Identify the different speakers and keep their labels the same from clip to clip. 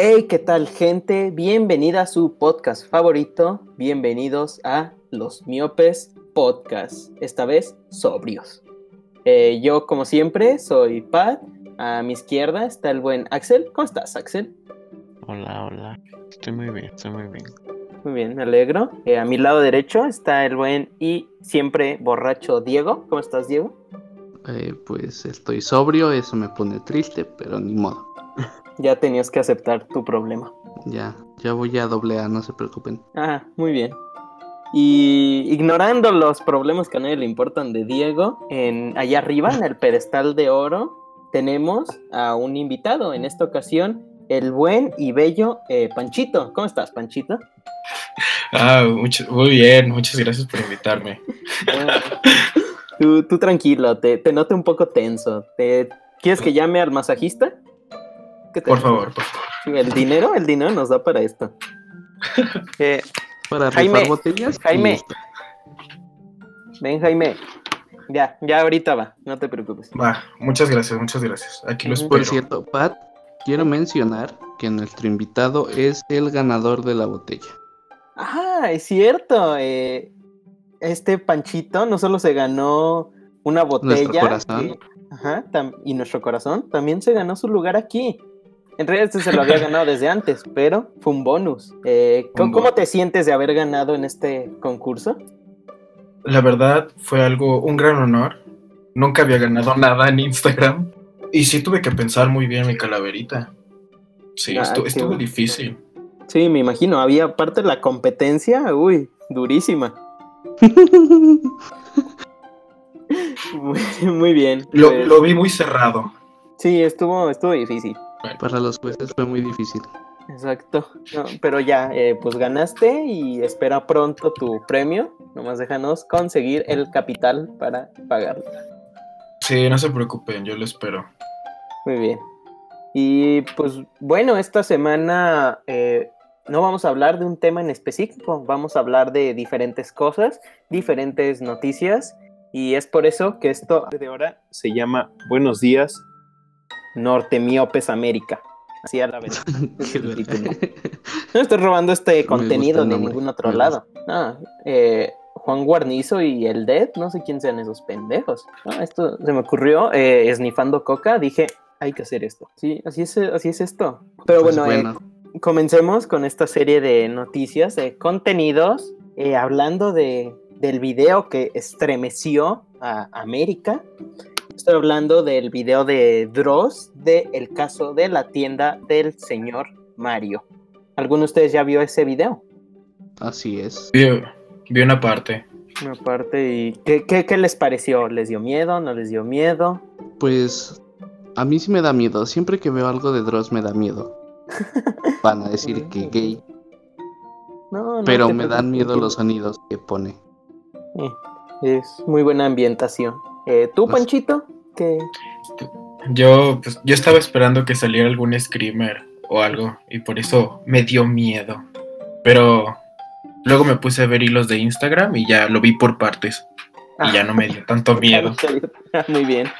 Speaker 1: Hey, ¿qué tal gente? Bienvenida a su podcast favorito. Bienvenidos a Los Miopes Podcast. Esta vez sobrios. Eh, yo, como siempre, soy Pat. A mi izquierda está el buen Axel. ¿Cómo estás, Axel?
Speaker 2: Hola, hola. Estoy muy bien, estoy muy bien.
Speaker 1: Muy bien, me alegro. Eh, a mi lado derecho está el buen y siempre borracho Diego. ¿Cómo estás, Diego?
Speaker 3: Eh, pues estoy sobrio, eso me pone triste, pero ni modo.
Speaker 1: Ya tenías que aceptar tu problema.
Speaker 3: Ya, ya voy a doble A, no se preocupen.
Speaker 1: Ah, muy bien. Y ignorando los problemas que a nadie le importan de Diego, en, allá arriba, en el pedestal de oro, tenemos a un invitado. En esta ocasión, el buen y bello eh, Panchito. ¿Cómo estás, Panchito?
Speaker 4: Ah, muy bien, muchas gracias por invitarme.
Speaker 1: tú, tú, tranquilo, te, te noto un poco tenso. ¿Te, ¿Quieres que llame al masajista?
Speaker 4: Por favor, por favor.
Speaker 1: El dinero, el dinero nos da para esto.
Speaker 3: Eh, para Jaime, botellas.
Speaker 1: Jaime. Ven, Jaime. Ya, ya ahorita va, no te preocupes.
Speaker 4: Va, muchas gracias, muchas gracias. Aquí lo espero.
Speaker 3: Por cierto, Pat, quiero mencionar que nuestro invitado es el ganador de la botella.
Speaker 1: Ah, es cierto. Eh, este Panchito no solo se ganó una botella.
Speaker 3: Nuestro corazón.
Speaker 1: ajá, y nuestro corazón también se ganó su lugar aquí. En realidad este se lo había ganado desde antes, pero fue un bonus. Eh, ¿cómo, te sientes de haber ganado en este concurso?
Speaker 4: La verdad fue algo, un gran honor. Nunca había ganado nada en Instagram. Y sí tuve que pensar muy bien mi calaverita. Sí, ah, estuvo, difícil.
Speaker 1: Sí, me imagino. Había aparte la competencia, uy, durísima. muy, bien.
Speaker 4: Lo, pues lo vi muy cerrado.
Speaker 1: Sí, estuvo, estuvo difícil.
Speaker 3: Para los jueces fue muy difícil.
Speaker 1: Exacto. pero ya, eh, pues ganaste y espera pronto tu premio. Nomás déjanos conseguir el capital para pagarlo.
Speaker 4: Sí, no se preocupen, yo lo espero.
Speaker 1: Muy bien. Y pues bueno, esta semana eh, no vamos a hablar de un tema en específico, vamos a hablar de diferentes cosas, diferentes noticias. Y es por eso que esto de ahora se llama Buenos días, Norte Miopes América. Así a la vez. no estoy robando este contenido de ningún otro lado. Eh, Juan Guarnizo y el Dead, no sé quién sean esos pendejos. esto se me ocurrió eh, esnifando coca, dije, hay que hacer esto. Sí, así es, así es esto. Pero pues bueno, eh, comencemos con esta serie de noticias, de contenidos, hablando de, del video que estremeció a América. Estoy hablando del video de Dross de el caso de la tienda del señor Mario. ¿Alguno de ustedes ya vio ese video?
Speaker 3: Así es.
Speaker 4: Vi, una parte.
Speaker 1: Una parte y ¿qué, ¿qué, les pareció? ¿Les dio miedo? ¿No les dio miedo?
Speaker 3: Pues a mí sí me da miedo. Siempre que veo algo de Dross me da miedo. Van a decir que gay. No, no Pero me dan miedo los sonidos que pone.
Speaker 1: Eh, es muy buena ambientación. Eh, ¿Tú, Panchito? ¿Qué?
Speaker 4: Yo, pues, yo estaba esperando que saliera algún screamer o algo, y por eso me dio miedo. Pero luego me puse a ver hilos de Instagram y ya lo vi por partes. Y ya no me dio tanto miedo.
Speaker 1: Muy bien.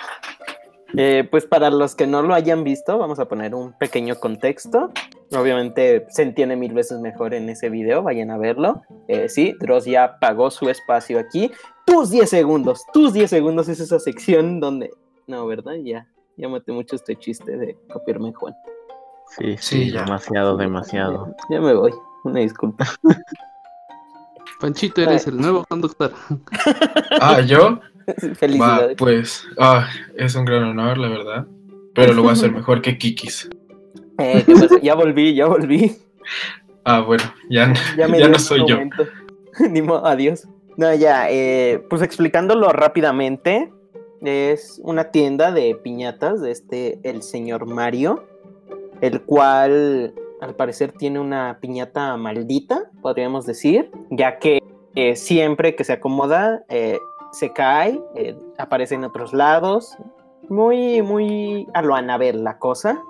Speaker 1: Eh, pues para los que no lo hayan visto, vamos a poner un pequeño contexto. Obviamente se entiende mil veces mejor en ese video, vayan a verlo. Eh, sí, Dross ya pagó su espacio aquí tus 10 segundos, tus 10 segundos es esa sección donde... No, ¿verdad? Ya, ya maté mucho este chiste de copiarme Juan.
Speaker 2: Sí, sí, demasiado, demasiado.
Speaker 1: Ya me voy, una disculpa.
Speaker 3: Panchito, eres el nuevo conductor.
Speaker 4: ah, ¿yo?
Speaker 1: Felicidades.
Speaker 4: pues, ah, es un gran honor, la verdad. Pero lo voy a hacer mejor que Kikis.
Speaker 1: Eh, ya volví, ya volví.
Speaker 4: Ah, bueno, ya, ya, ya no soy yo.
Speaker 1: Ni modo, adiós. No, ya, eh, pues explicándolo rápidamente, es una tienda de piñatas de este, el señor Mario, el cual al parecer tiene una piñata maldita, podríamos decir, ya que eh, siempre que se acomoda eh, se cae, aparece en otros lados, muy, muy a lo Anabel la cosa.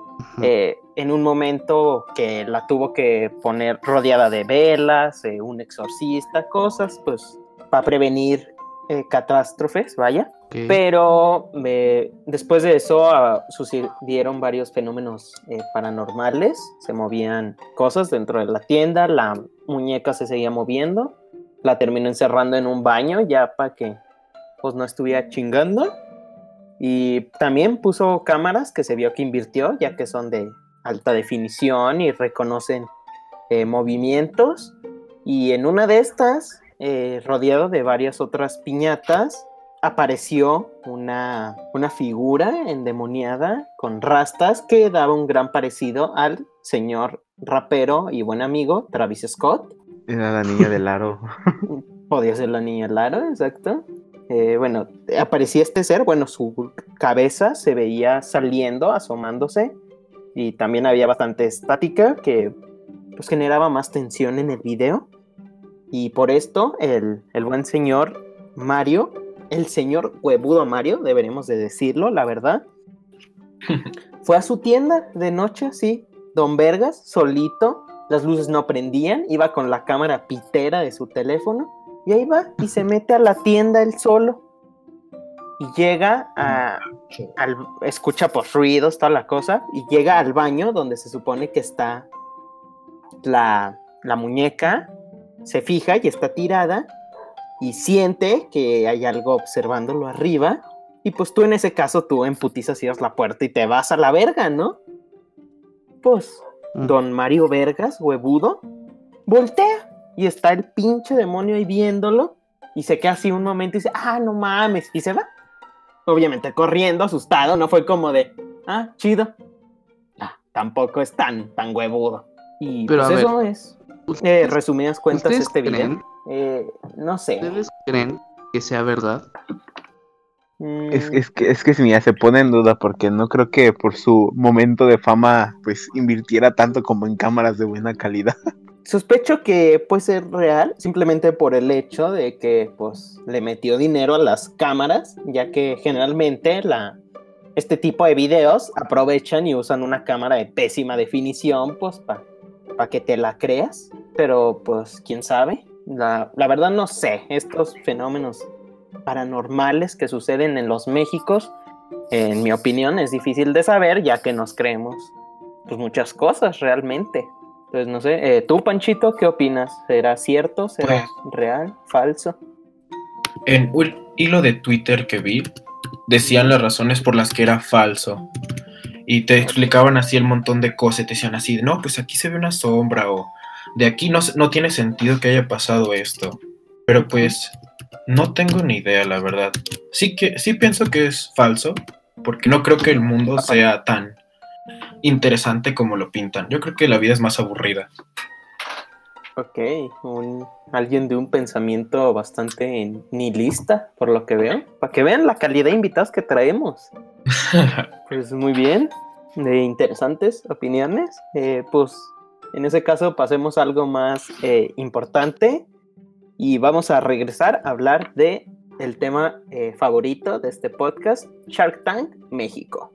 Speaker 1: en un momento que la tuvo que poner rodeada de velas, un exorcista, cosas, pues para prevenir eh, catástrofes, vaya. Pero después de eso ah, sucedieron varios fenómenos eh, paranormales. Se movían cosas dentro de la tienda, la muñeca se seguía moviendo. La terminó encerrando en un baño ya para que pues no estuviera chingando. Y también puso cámaras que se vio que invirtió, ya que son de alta definición y reconocen eh, movimientos. Y en una de estas, eh, rodeado de varias otras piñatas, apareció una, una figura endemoniada con rastas que daba un gran parecido al señor rapero y buen amigo Travis Scott.
Speaker 2: Era la niña del aro.
Speaker 1: Podía ser la niña del aro, exacto. Eh, bueno, aparecía este ser, bueno, su cabeza se veía saliendo, asomándose, y también había bastante estática que pues generaba más tensión en el video. Y por esto el, el buen señor Mario el señor huevudo Mario, deberemos de decirlo, la verdad. Fue a su tienda de noche, sí, don Vergas, solito, las luces no prendían, iba con la cámara pitera de su teléfono, y ahí va, y se mete a la tienda él solo. Y llega a, al, escucha por ruidos, toda la cosa, y llega al baño donde se supone que está la, la muñeca, se fija y está tirada, y siente que hay algo observándolo arriba. Y pues tú en ese caso, tú en putiza cierras la puerta y te vas a la verga, ¿no? Pues, mm. don Mario Vergas, huevudo, voltea y está el pinche demonio ahí viéndolo y se queda así un momento y dice, ah, no mames, y se va. Obviamente corriendo, asustado, no fue como de, ah, chido. Ah, tampoco es tan, tan huevudo. Y pues eso es, eh, resumidas cuentas, este video. Eh, no sé.
Speaker 3: ¿Ustedes creen que sea verdad?
Speaker 2: Mm. Es, es, que, es que mira, se pone en duda porque no creo que por su momento de fama pues invirtiera tanto como en cámaras de buena calidad.
Speaker 1: Sospecho que puede ser real simplemente por el hecho de que pues le metió dinero a las cámaras, ya que generalmente la, este tipo de videos aprovechan y usan una cámara de pésima definición pues para que te la creas, pero pues quién sabe. La, verdad no sé, estos fenómenos paranormales que suceden en los Méxicos, en mi opinión, es difícil de saber ya que nos creemos pues, muchas cosas realmente. Entonces, no sé, eh, tú, Panchito, ¿qué opinas? ¿Será cierto? ¿Será pues real? ¿Falso?
Speaker 4: En un hilo de Twitter que vi, decían las razones por las que era falso. Y te explicaban así el montón de cosas, te decían así, no, pues aquí se ve una sombra o de aquí no, no tiene sentido que haya pasado esto. Pero pues no tengo ni idea, la verdad. Sí que sí pienso que es falso, porque no creo que el mundo sea tan interesante como lo pintan. Yo creo que la vida es más aburrida.
Speaker 1: Ok, alguien de un pensamiento bastante nihilista, por lo que veo. Para que vean la calidad de invitados que traemos. pues muy bien, de interesantes opiniones. Eh, pues en ese caso pasemos a algo más eh, importante y vamos a regresar a hablar de el tema eh, favorito de este podcast, Shark Tank México.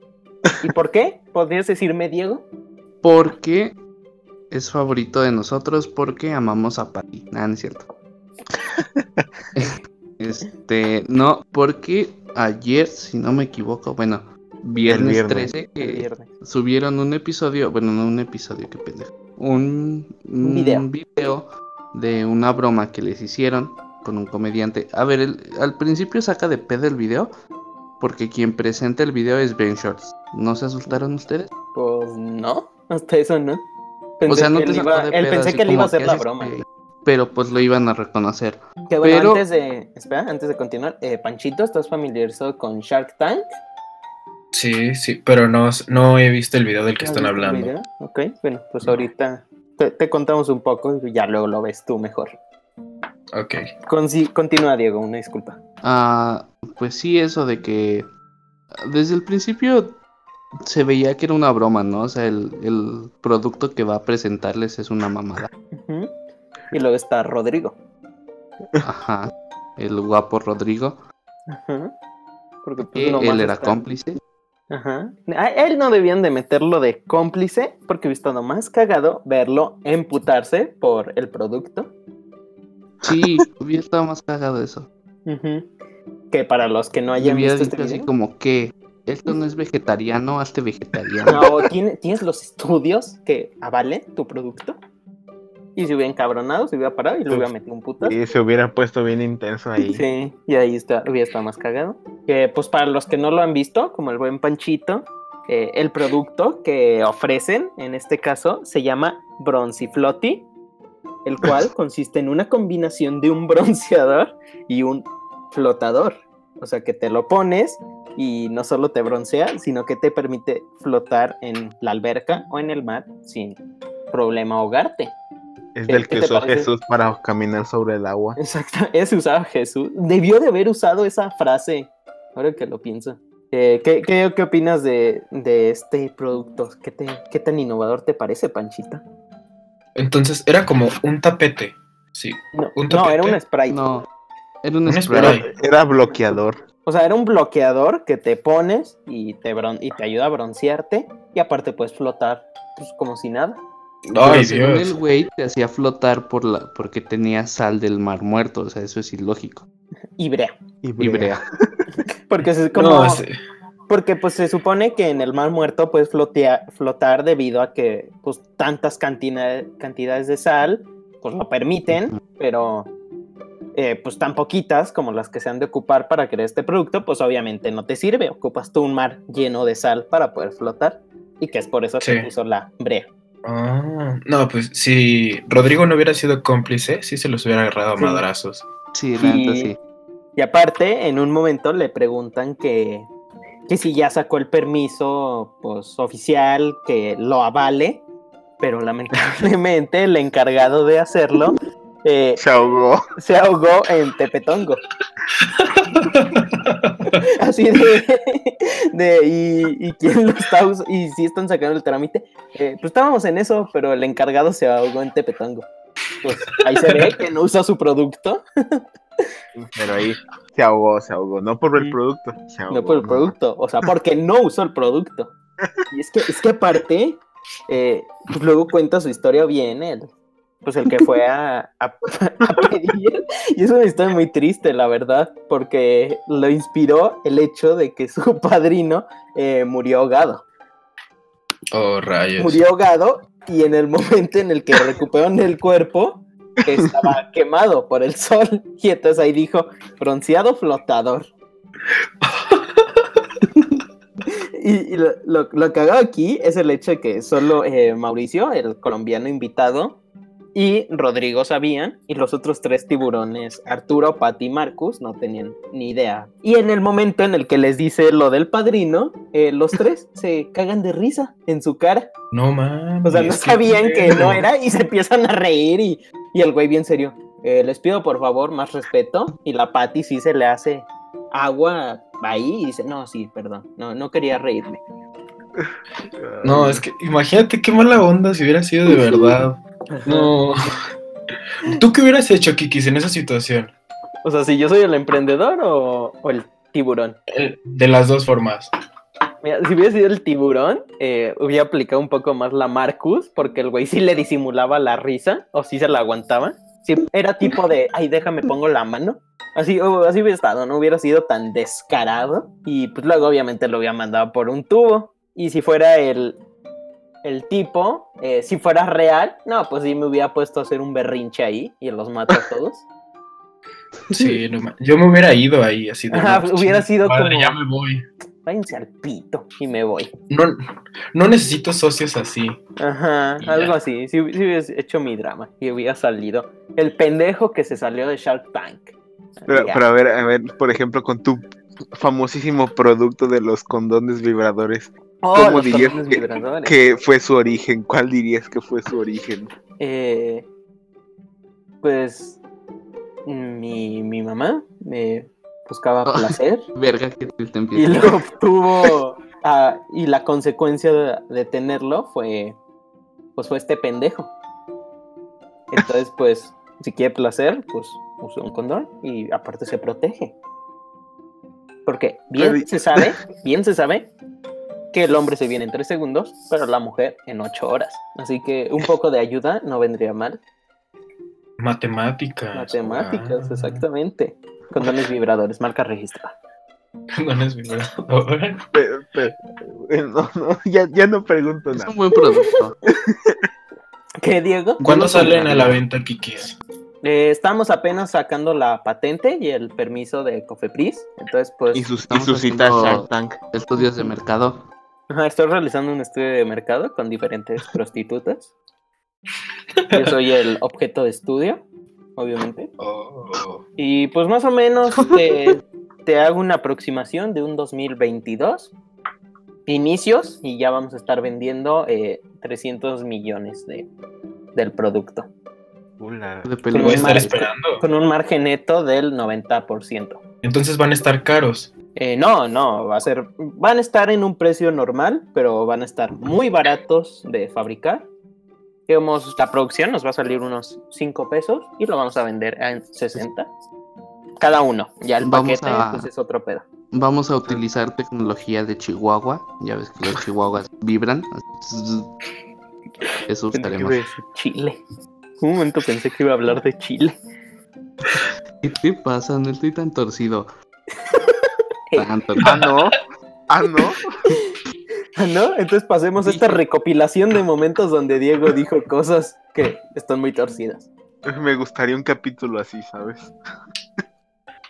Speaker 1: ¿Y por qué? ¿Podrías decirme, Diego?
Speaker 3: Porque es favorito de nosotros porque amamos a Patty. Nada, no es cierto. este, no, porque ayer, si no me equivoco, bueno, viernes, 13, que subieron un episodio, bueno, no un episodio, qué pendejo un, video. de una broma que les hicieron con un comediante. A ver, al principio saca de pedo el video porque quien presenta el video es Ben Shorts. ¿No se asustaron ustedes?
Speaker 1: Pues no, hasta eso no.
Speaker 3: o sea, no te
Speaker 1: iba, él pensé que le iba a hacer la broma.
Speaker 3: pero pues lo iban a reconocer.
Speaker 1: Que bueno, antes de, espera, antes de continuar, eh, Panchito, ¿estás familiarizado con Shark Tank?
Speaker 4: Sí, sí, pero no, no he visto el video del que están hablando.
Speaker 1: Ok, bueno, pues ahorita te, contamos un poco y ya luego lo ves tú mejor.
Speaker 4: Ok.
Speaker 1: continúa, Diego, una disculpa.
Speaker 3: Ah, pues sí, eso de que desde el principio se veía que era una broma, ¿no? O sea, el, producto que va a presentarles es una mamada.
Speaker 1: Y luego está Rodrigo.
Speaker 3: Ajá, el guapo Rodrigo. Ajá. Porque pues, él era cómplice.
Speaker 1: Ajá. A él no debían de meterlo de cómplice porque he visto más cagado verlo emputarse por el producto.
Speaker 3: Sí, hubiera estado más cagado eso.
Speaker 1: que para los que no hayan visto este
Speaker 3: así como que esto no es vegetariano, hazte vegetariano.
Speaker 1: No, ¿tienes los estudios que avalen tu producto? Y se hubiera encabronado, se hubiera parado y le hubiera metido un puto.
Speaker 2: Y se hubiera puesto bien intenso ahí.
Speaker 1: Sí, y ahí está, hubiera estado más cagado. Que pues para los que no lo han visto, como el buen Panchito, eh, el producto que ofrecen, en este caso, se llama Flotti, el cual consiste en una combinación de un bronceador y un flotador. O sea que te lo pones y no solo te broncea, sino que te permite flotar en la alberca o en el mar sin problema ahogarte.
Speaker 2: Es del que usó Jesús para caminar sobre el agua.
Speaker 1: Exacto, ese usaba Jesús. Debió de haber usado esa frase, ahora que lo pienso. Eh, ¿qué, qué, opinas de, este producto? ¿Qué, te, ¿Qué tan innovador te parece, Panchita?
Speaker 4: Entonces, era como un tapete. Sí.
Speaker 1: No, no era un spray. No,
Speaker 3: era un, spray.
Speaker 2: Era, bloqueador.
Speaker 1: O sea, era un bloqueador que te pones y te, y te ayuda a broncearte. Y aparte puedes flotar pues, como si nada.
Speaker 3: Ay, el güey te hacía flotar por la, porque tenía sal del mar muerto, o sea, eso es ilógico.
Speaker 1: Ibrea.
Speaker 3: Ibrea.
Speaker 1: porque es como... Porque pues se supone que en el mar muerto puedes flotar debido a que pues tantas cantidades de sal pues lo permiten, pero eh, pues tan poquitas como las que se han de ocupar para crear este producto, pues obviamente no te sirve. Ocupas tú un mar lleno de sal para poder flotar y que es por eso que se puso la brea.
Speaker 4: Ah, no, pues si Rodrigo no hubiera sido cómplice, sí se los hubiera agarrado a madrazos.
Speaker 3: Sí, y, sí.
Speaker 1: Y aparte, en un momento le preguntan que, que si ya sacó el permiso pues, oficial que lo avale, pero lamentablemente el encargado de hacerlo eh,
Speaker 2: se ahogó.
Speaker 1: Se ahogó en Tepetongo. Así de, de y, y, quién lo está y si están sacando el trámite. Eh, pues estábamos en eso, pero el encargado se ahogó en Tepetongo. Pues ahí se ve que no usa su producto.
Speaker 2: Pero ahí se ahogó, se ahogó, no por el producto.
Speaker 1: no por el producto, o sea, porque no usó el producto. Y es que, es que aparte, eh, pues luego cuenta su historia bien él pues el que fue a, pedir. Y es una historia muy triste, la verdad, porque lo inspiró el hecho de que su padrino eh, murió ahogado.
Speaker 4: Oh, rayos.
Speaker 1: Murió ahogado y en el momento en el que recuperaron el cuerpo, estaba quemado por el sol. Y entonces ahí dijo, bronceado flotador. y, lo, lo, que hago aquí es el hecho de que solo eh, Mauricio, el colombiano invitado, y Rodrigo sabían, y los otros tres tiburones, Arturo, Pati y Marcus, no tenían ni idea. Y en el momento en el que les dice lo del padrino, eh, los tres se cagan de risa en su cara.
Speaker 4: No mames.
Speaker 1: O sea, no sabían que no era y se empiezan a reír y, y el güey bien serio. Eh, les pido por favor más respeto. Y la Pati sí se le hace agua ahí y dice, no, sí, perdón, no, no quería reírme.
Speaker 4: No, es que imagínate qué mala onda si hubiera sido de verdad. No. ¿Tú qué hubieras hecho, Kikis, en esa situación?
Speaker 1: O sea, si yo soy el emprendedor o, el tiburón.
Speaker 4: de las dos formas.
Speaker 1: Mira, si hubiera sido el tiburón, eh, hubiera aplicado un poco más la Marcus, porque el güey sí le disimulaba la risa, o sí se la aguantaba. Sí, era tipo de, ay, déjame pongo la mano. Así, así hubiera estado, no hubiera sido tan descarado. Y pues luego obviamente lo hubiera mandado por un tubo. Y si fuera el, el tipo, eh, si fuera real, no, pues sí me hubiera puesto a hacer un berrinche ahí y los mato a todos.
Speaker 4: Sí, yo me hubiera ido ahí, así de.
Speaker 1: Ajá, hubiera sido
Speaker 4: como. ya me voy.
Speaker 1: Váyanse al pito y me voy.
Speaker 4: No, no necesito socios así.
Speaker 1: Ajá, algo así. Si, hubieras hecho mi drama y hubiera salido el pendejo que se salió de Shark Tank.
Speaker 2: Pero, pero a ver, a ver, por ejemplo, con tu famosísimo producto de los condones vibradores.
Speaker 1: Oh, ¿Cómo dirías
Speaker 2: que, fue su origen? ¿Cuál dirías que fue su origen?
Speaker 1: Eh, pues mi, mi mamá me buscaba placer.
Speaker 3: Verga, que te
Speaker 1: Y lo obtuvo. Ah, y la consecuencia de, tenerlo fue. Pues fue este pendejo. Entonces, pues, si quiere placer, pues usa un condón y aparte se protege. Porque bien se sabe, bien se sabe que el hombre se viene en tres segundos, pero la mujer en ocho horas. Así que un poco de ayuda no vendría mal.
Speaker 4: Matemáticas.
Speaker 1: Matemáticas, exactamente. Condones vibradores, marca registrada.
Speaker 4: Condones vibradores.
Speaker 2: no, no, ya, ya no pregunto nada.
Speaker 3: Es un buen producto.
Speaker 1: ¿Qué, Diego?
Speaker 4: ¿Cuándo salen a la venta, Kikis?
Speaker 1: Eh, estamos apenas sacando la patente y el permiso de Cofepris. Entonces, pues.
Speaker 2: Y sus, y sus citas Shark Tank.
Speaker 3: Estudios de mercado.
Speaker 1: Ajá, estoy realizando un estudio de mercado con diferentes prostitutas. Yo soy el objeto de estudio, obviamente.
Speaker 4: Oh.
Speaker 1: Y pues más o menos te, te hago una aproximación de un 2022. Inicios y ya vamos a estar vendiendo eh, 300 millones de, del producto.
Speaker 2: Ula.
Speaker 3: De
Speaker 4: Lo
Speaker 1: Con
Speaker 4: voy a
Speaker 1: un
Speaker 4: estar
Speaker 1: mar-
Speaker 4: esperando.
Speaker 1: Con un margen neto del 90%.
Speaker 4: Entonces van a estar caros.
Speaker 1: Eh, no, no, va a ser. Van a estar en un precio normal, pero van a estar muy baratos de fabricar. Digamos, la producción nos va a salir unos 5 pesos y lo vamos a vender en 60. Cada uno. Ya el
Speaker 3: Vamos
Speaker 1: paquete
Speaker 3: a-
Speaker 1: pues, es otro pedo.
Speaker 3: Vamos a utilizar tecnología de Chihuahua. Ya ves que los chihuahuas vibran. Eso usaremos.
Speaker 1: Chile. Un momento pensé que iba a hablar de Chile.
Speaker 3: ¿Qué te pasa? No estoy tan torcido. Tan torcido.
Speaker 2: Ah, no.
Speaker 1: Ah, ¿No? Entonces pasemos a esta recopilación de momentos donde Diego dijo cosas que están muy torcidas.
Speaker 2: Me gustaría un capítulo así, ¿sabes?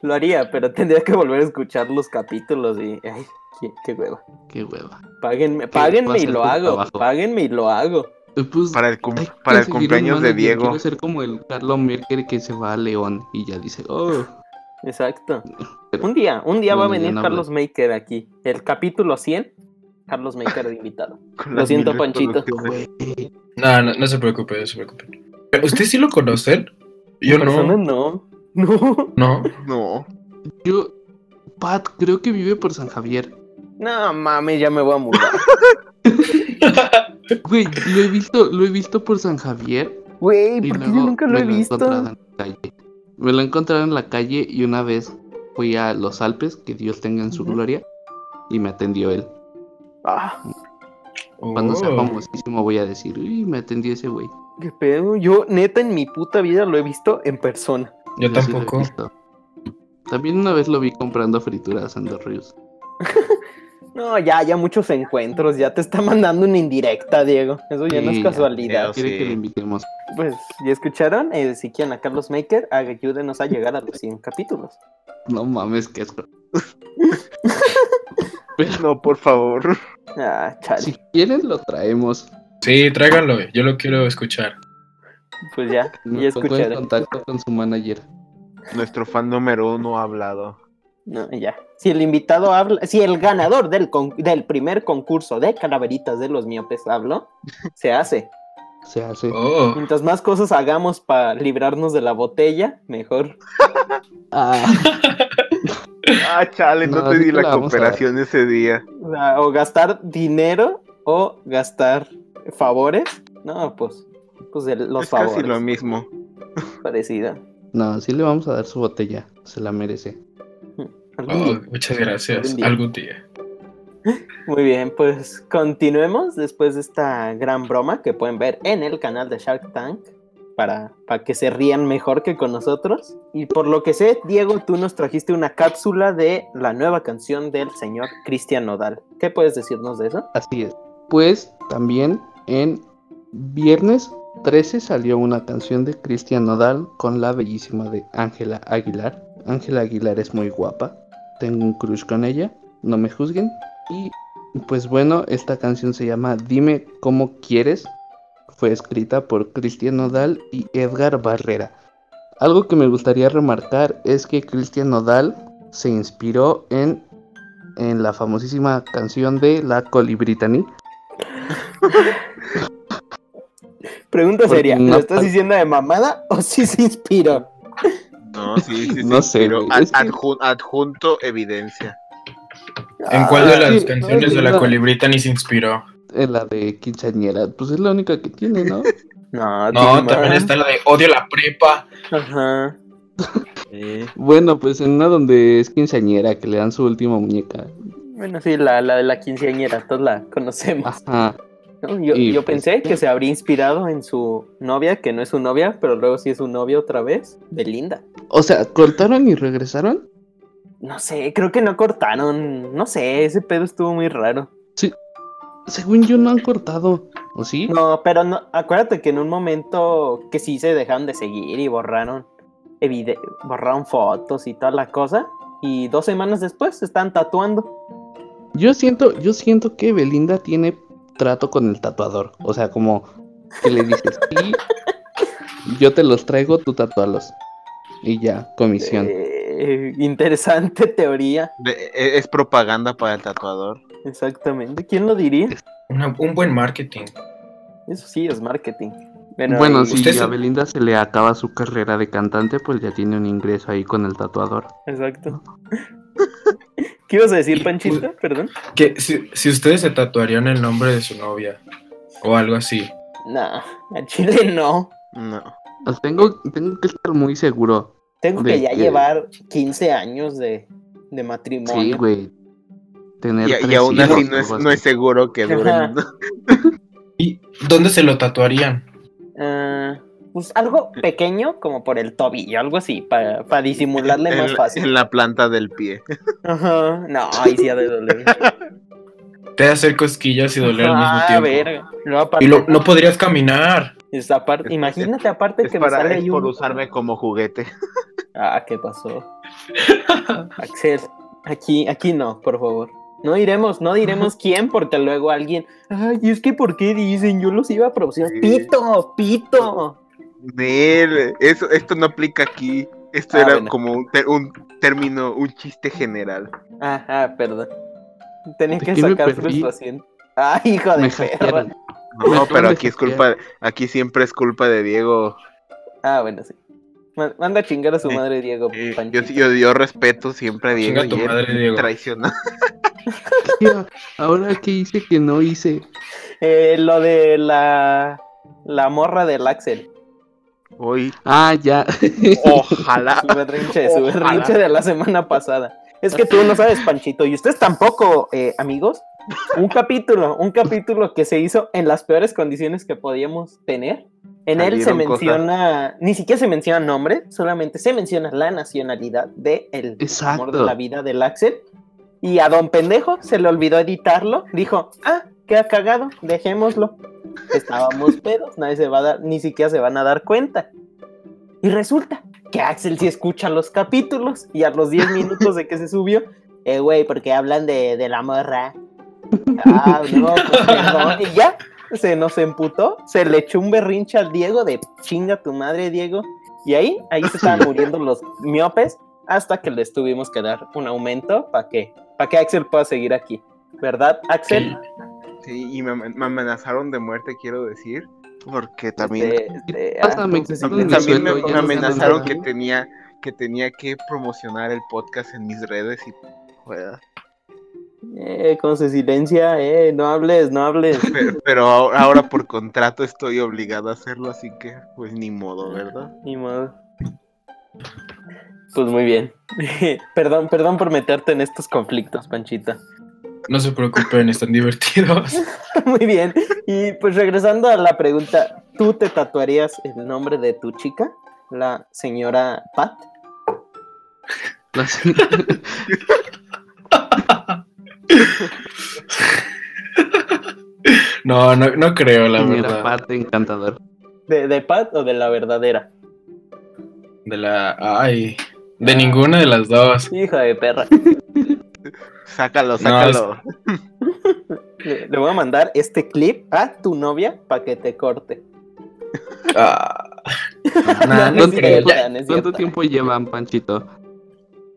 Speaker 1: Lo haría, pero tendría que volver a escuchar los capítulos y. Ay, qué, qué hueva.
Speaker 3: Qué hueva.
Speaker 1: Páguenme, páguenme
Speaker 3: a
Speaker 1: y lo hago.
Speaker 3: trabajo?
Speaker 1: Páguenme y lo hago.
Speaker 3: Eh, Pues,
Speaker 2: Para el, cum- para el cumpleaños de. Diego.
Speaker 3: Quiero ser como el Carlos Merkel que se va a León y ya dice, oh,
Speaker 1: Exacto.
Speaker 3: Pero-
Speaker 1: Un día, un día va a venir
Speaker 3: no
Speaker 1: Carlos Maker aquí. El capítulo 100, Carlos Maker de invitado. Lo siento, Panchito.
Speaker 4: No, no, no se preocupe, no se preocupe. ¿Ustedes sí lo conocen? Yo no.
Speaker 1: no. No.
Speaker 4: No.
Speaker 2: No.
Speaker 3: Yo, Pat, creo que vive por San Javier.
Speaker 1: No mames, ya me voy a mudar.
Speaker 3: Güey, lo he visto, lo he visto por San Javier.
Speaker 1: Güey,
Speaker 3: Y
Speaker 1: ¿por qué
Speaker 3: luego
Speaker 1: yo nunca lo he visto?
Speaker 3: Me lo he encontrado en la calle y una vez fui a los Alpes, que Dios tenga en su
Speaker 1: Ujú.
Speaker 3: gloria, y me atendió él.
Speaker 1: Ah,
Speaker 3: Cuando sea
Speaker 4: Oh.
Speaker 3: famosísimo voy a decir, uy, me atendió ese güey.
Speaker 1: qué pedo. Yo, neta, en mi puta vida lo he visto en persona.
Speaker 4: Yo tampoco.
Speaker 3: También una vez lo vi comprando frituras en Dos Ríos.
Speaker 1: No, ya, ya muchos encuentros. Ya te está mandando una indirecta, Diego. Eso ya no es casualidad.
Speaker 2: ya.
Speaker 3: Quiere
Speaker 2: sí.
Speaker 3: que le invitemos.
Speaker 1: Pues, ¿ya escucharon? Eh, si quieren a Carlos Maker, ayúdenos a llegar a los 100 capítulos.
Speaker 3: No mames, qué asco. Pero
Speaker 2: No, por favor.
Speaker 1: Ah, chale.
Speaker 3: si quieren lo traemos.
Speaker 4: Sí, tráiganlo, yo lo quiero escuchar.
Speaker 1: Pues ya, ya
Speaker 3: pongo en
Speaker 1: escucharon.
Speaker 3: contacto con su manager.
Speaker 2: Nuestro fan número uno ha hablado.
Speaker 1: No, ya. Si el invitado habla, si el ganador del, con- del primer concurso de calaveritas de los miopes habló, se hace.
Speaker 3: Se hace.
Speaker 4: Oh,
Speaker 1: Mientras más cosas hagamos para librarnos de la botella, mejor.
Speaker 3: Ah,
Speaker 2: Ah, chale, no,
Speaker 3: No,
Speaker 2: te di la cooperación ese día.
Speaker 1: O, gastar dinero o gastar favores. No, pues, pues el- los
Speaker 2: es
Speaker 1: favores.
Speaker 2: casi lo mismo.
Speaker 1: Parecido.
Speaker 3: no, sí le vamos a dar su botella. Se la merece.
Speaker 1: Algún
Speaker 4: oh,
Speaker 1: día.
Speaker 4: muchas gracias.
Speaker 1: Algún día.
Speaker 4: Algún día.
Speaker 1: Muy bien, pues continuemos después de esta gran broma que pueden ver en el canal de Shark Tank para, para que se rían mejor que con nosotros. Y por lo que sé, Diego, tú nos trajiste una cápsula de la nueva canción del señor Cristian Nodal. ¿Qué puedes decirnos de eso?
Speaker 3: Así es. Pues también en viernes 13 salió una canción de Cristian Nodal con la bellísima de Ángela Aguilar. Ángela Aguilar es muy guapa. Tengo un crush con ella. No me juzguen. Y pues bueno, esta canción se llama Dime cómo quieres. Fue escrita por Cristian Nodal y Edgar Barrera. Algo que me gustaría remarcar es que Cristian Nodal se inspiró en, en la famosísima canción de la Colibritani.
Speaker 1: Pregunta
Speaker 3: no-
Speaker 1: ¿lo estás diciendo de mamada o sí se inspiró?
Speaker 2: No, sí, sí, sí.
Speaker 3: No sé,
Speaker 2: pero
Speaker 3: güey,
Speaker 2: ad-
Speaker 3: es que-
Speaker 2: adjun- adjunto evidencia.
Speaker 4: ¿En cuál de
Speaker 1: Ah,
Speaker 4: las
Speaker 3: sí,
Speaker 4: canciones
Speaker 3: no,
Speaker 4: de la
Speaker 3: no.
Speaker 4: colibrita ni se inspiró?
Speaker 3: En la de quinceañera. Pues es la única que tiene, ¿no?
Speaker 1: No,
Speaker 4: No,
Speaker 1: tiene
Speaker 4: también está la de Odio la prepa.
Speaker 1: Ajá.
Speaker 3: bueno, pues en una donde es quinceañera, que le dan su última muñeca.
Speaker 1: Bueno, sí, la, la de la quinceañera, todos la conocemos.
Speaker 3: Ajá.
Speaker 1: Yo, pues, pensé que se habría inspirado en su novia, que no es su novia, pero luego sí es su novia otra vez, Belinda.
Speaker 3: O sea, ¿cortaron y regresaron?
Speaker 1: No sé, creo que no cortaron. No sé, ese pedo estuvo muy raro.
Speaker 3: Sí. Según yo no han cortado, ¿o sí?
Speaker 1: No, pero no, acuérdate que en un momento que sí se dejaron de seguir y borraron, borraron fotos y toda la cosa. Y dos semanas después se están tatuando.
Speaker 3: Yo siento, yo siento que Belinda tiene trato con el tatuador. O sea, como que le dices, sí, yo te los traigo, tú tatualos. Y ya, comisión.
Speaker 1: Eh, interesante teoría.
Speaker 2: E, es propaganda para el tatuador.
Speaker 1: Exactamente. ¿Quién lo diría?
Speaker 4: un buen marketing.
Speaker 1: Eso sí, es marketing.
Speaker 3: Bueno, si a Belinda se le acaba su carrera de cantante, pues ya tiene un ingreso ahí con el tatuador.
Speaker 1: Exacto. ¿Qué ibas a decir, Panchita? Perdón.
Speaker 4: Que si, ustedes se tatuarían el nombre de su novia o algo así.
Speaker 1: Nah, a Chile no.
Speaker 3: No. Pues tengo, tengo que estar muy seguro.
Speaker 1: Tengo que ya llevar 15 años de, matrimonio.
Speaker 3: Sí, güey.
Speaker 2: y, aún así no es, seguro que duren.
Speaker 4: ¿Y dónde se lo tatuarían?
Speaker 1: Ah pues algo pequeño como por el tobillo, algo así, para disimularle más fácil.
Speaker 2: En la planta del pie.
Speaker 1: Ajá, no, ahí sí ha de doler.
Speaker 4: Te hacer cosquillas y doler al mismo tiempo. Ver, y no podrías caminar.
Speaker 1: imagínate aparte que
Speaker 2: para, me sale por usarme como juguete.
Speaker 1: Ah, ¿qué pasó? Axel, aquí, aquí no, por favor. No diremos, no diremos quién, porque luego alguien, ay, es que ¿por qué dicen? Yo los iba a producir. Pito, pito.
Speaker 2: Nel, eso, esto no aplica aquí. Esto ah, era como un, un, término, un chiste general.
Speaker 1: Ah, ah perdón. Tenía que sacar frustración. Ah, hijo de perra.
Speaker 2: No, pero aquí es culpa, aquí siempre es culpa de Diego.
Speaker 1: Ah, bueno, sí. Manda a chingar a su madre Diego.
Speaker 2: Eh, yo, yo, yo, respeto siempre a Diego.
Speaker 4: Chinga tu madre Diego.
Speaker 3: Ahora qué hice que no hice.
Speaker 1: Eh, lo de la la morra del Axel.
Speaker 2: Hoy.
Speaker 3: Ah, ya.
Speaker 2: Ojalá.
Speaker 1: su berrinche, su berrinche de la semana pasada. Es que tú no sabes, Panchito, y ustedes tampoco, eh, amigos. Un capítulo, un capítulo que se hizo en las peores condiciones que podíamos tener. En él se menciona, ni siquiera se menciona nombre, solamente se menciona la nacionalidad de el amor de la vida del Axel. Y a don pendejo se le olvidó editarlo. Dijo, ah, queda cagado, dejémoslo. Estábamos pedos, nadie se va a dar, ni siquiera se van a dar cuenta. Y resulta que Axel sí escucha los capítulos y a los 10 minutos de que se subió, eh, güey, porque hablan de, de la morra. Ah, no, pues Y ya, se nos emputó, se le echó un berrinche al Diego de chinga tu madre, Diego. Y ahí, ahí se estaban muriendo los miopes hasta que les tuvimos que dar un aumento para que, para que Axel pueda seguir aquí. ¿Verdad, Axel?
Speaker 2: Sí, y me, amenazaron de muerte, quiero decir, porque también, también me, amenazaron que tenía que tenía que promocionar el podcast en mis redes y
Speaker 1: Eh, con su silencia, eh, no hables, no hables.
Speaker 2: Pero, ahora, por contrato estoy obligado a hacerlo, así que pues ni modo, ¿verdad?
Speaker 1: Ni modo. Pues muy bien. perdón, perdón por meterte en estos conflictos, Panchita.
Speaker 4: No se preocupen, están divertidos.
Speaker 1: Muy bien. Y pues regresando a la pregunta, ¿tú te tatuarías el nombre de tu chica? La señora Pat. La señora...
Speaker 4: No, no, no creo, la verdad.
Speaker 3: Pat encantador.
Speaker 1: ¿De, ¿De Pat o de la verdadera?
Speaker 4: De la. Ay. De ninguna de las dos.
Speaker 1: Hija de perra.
Speaker 2: Sácalo, sácalo.
Speaker 1: le, voy a mandar este clip a tu novia para que te corte.
Speaker 3: Ah. ¿Cuánto, tiempo, llevan, Panchito?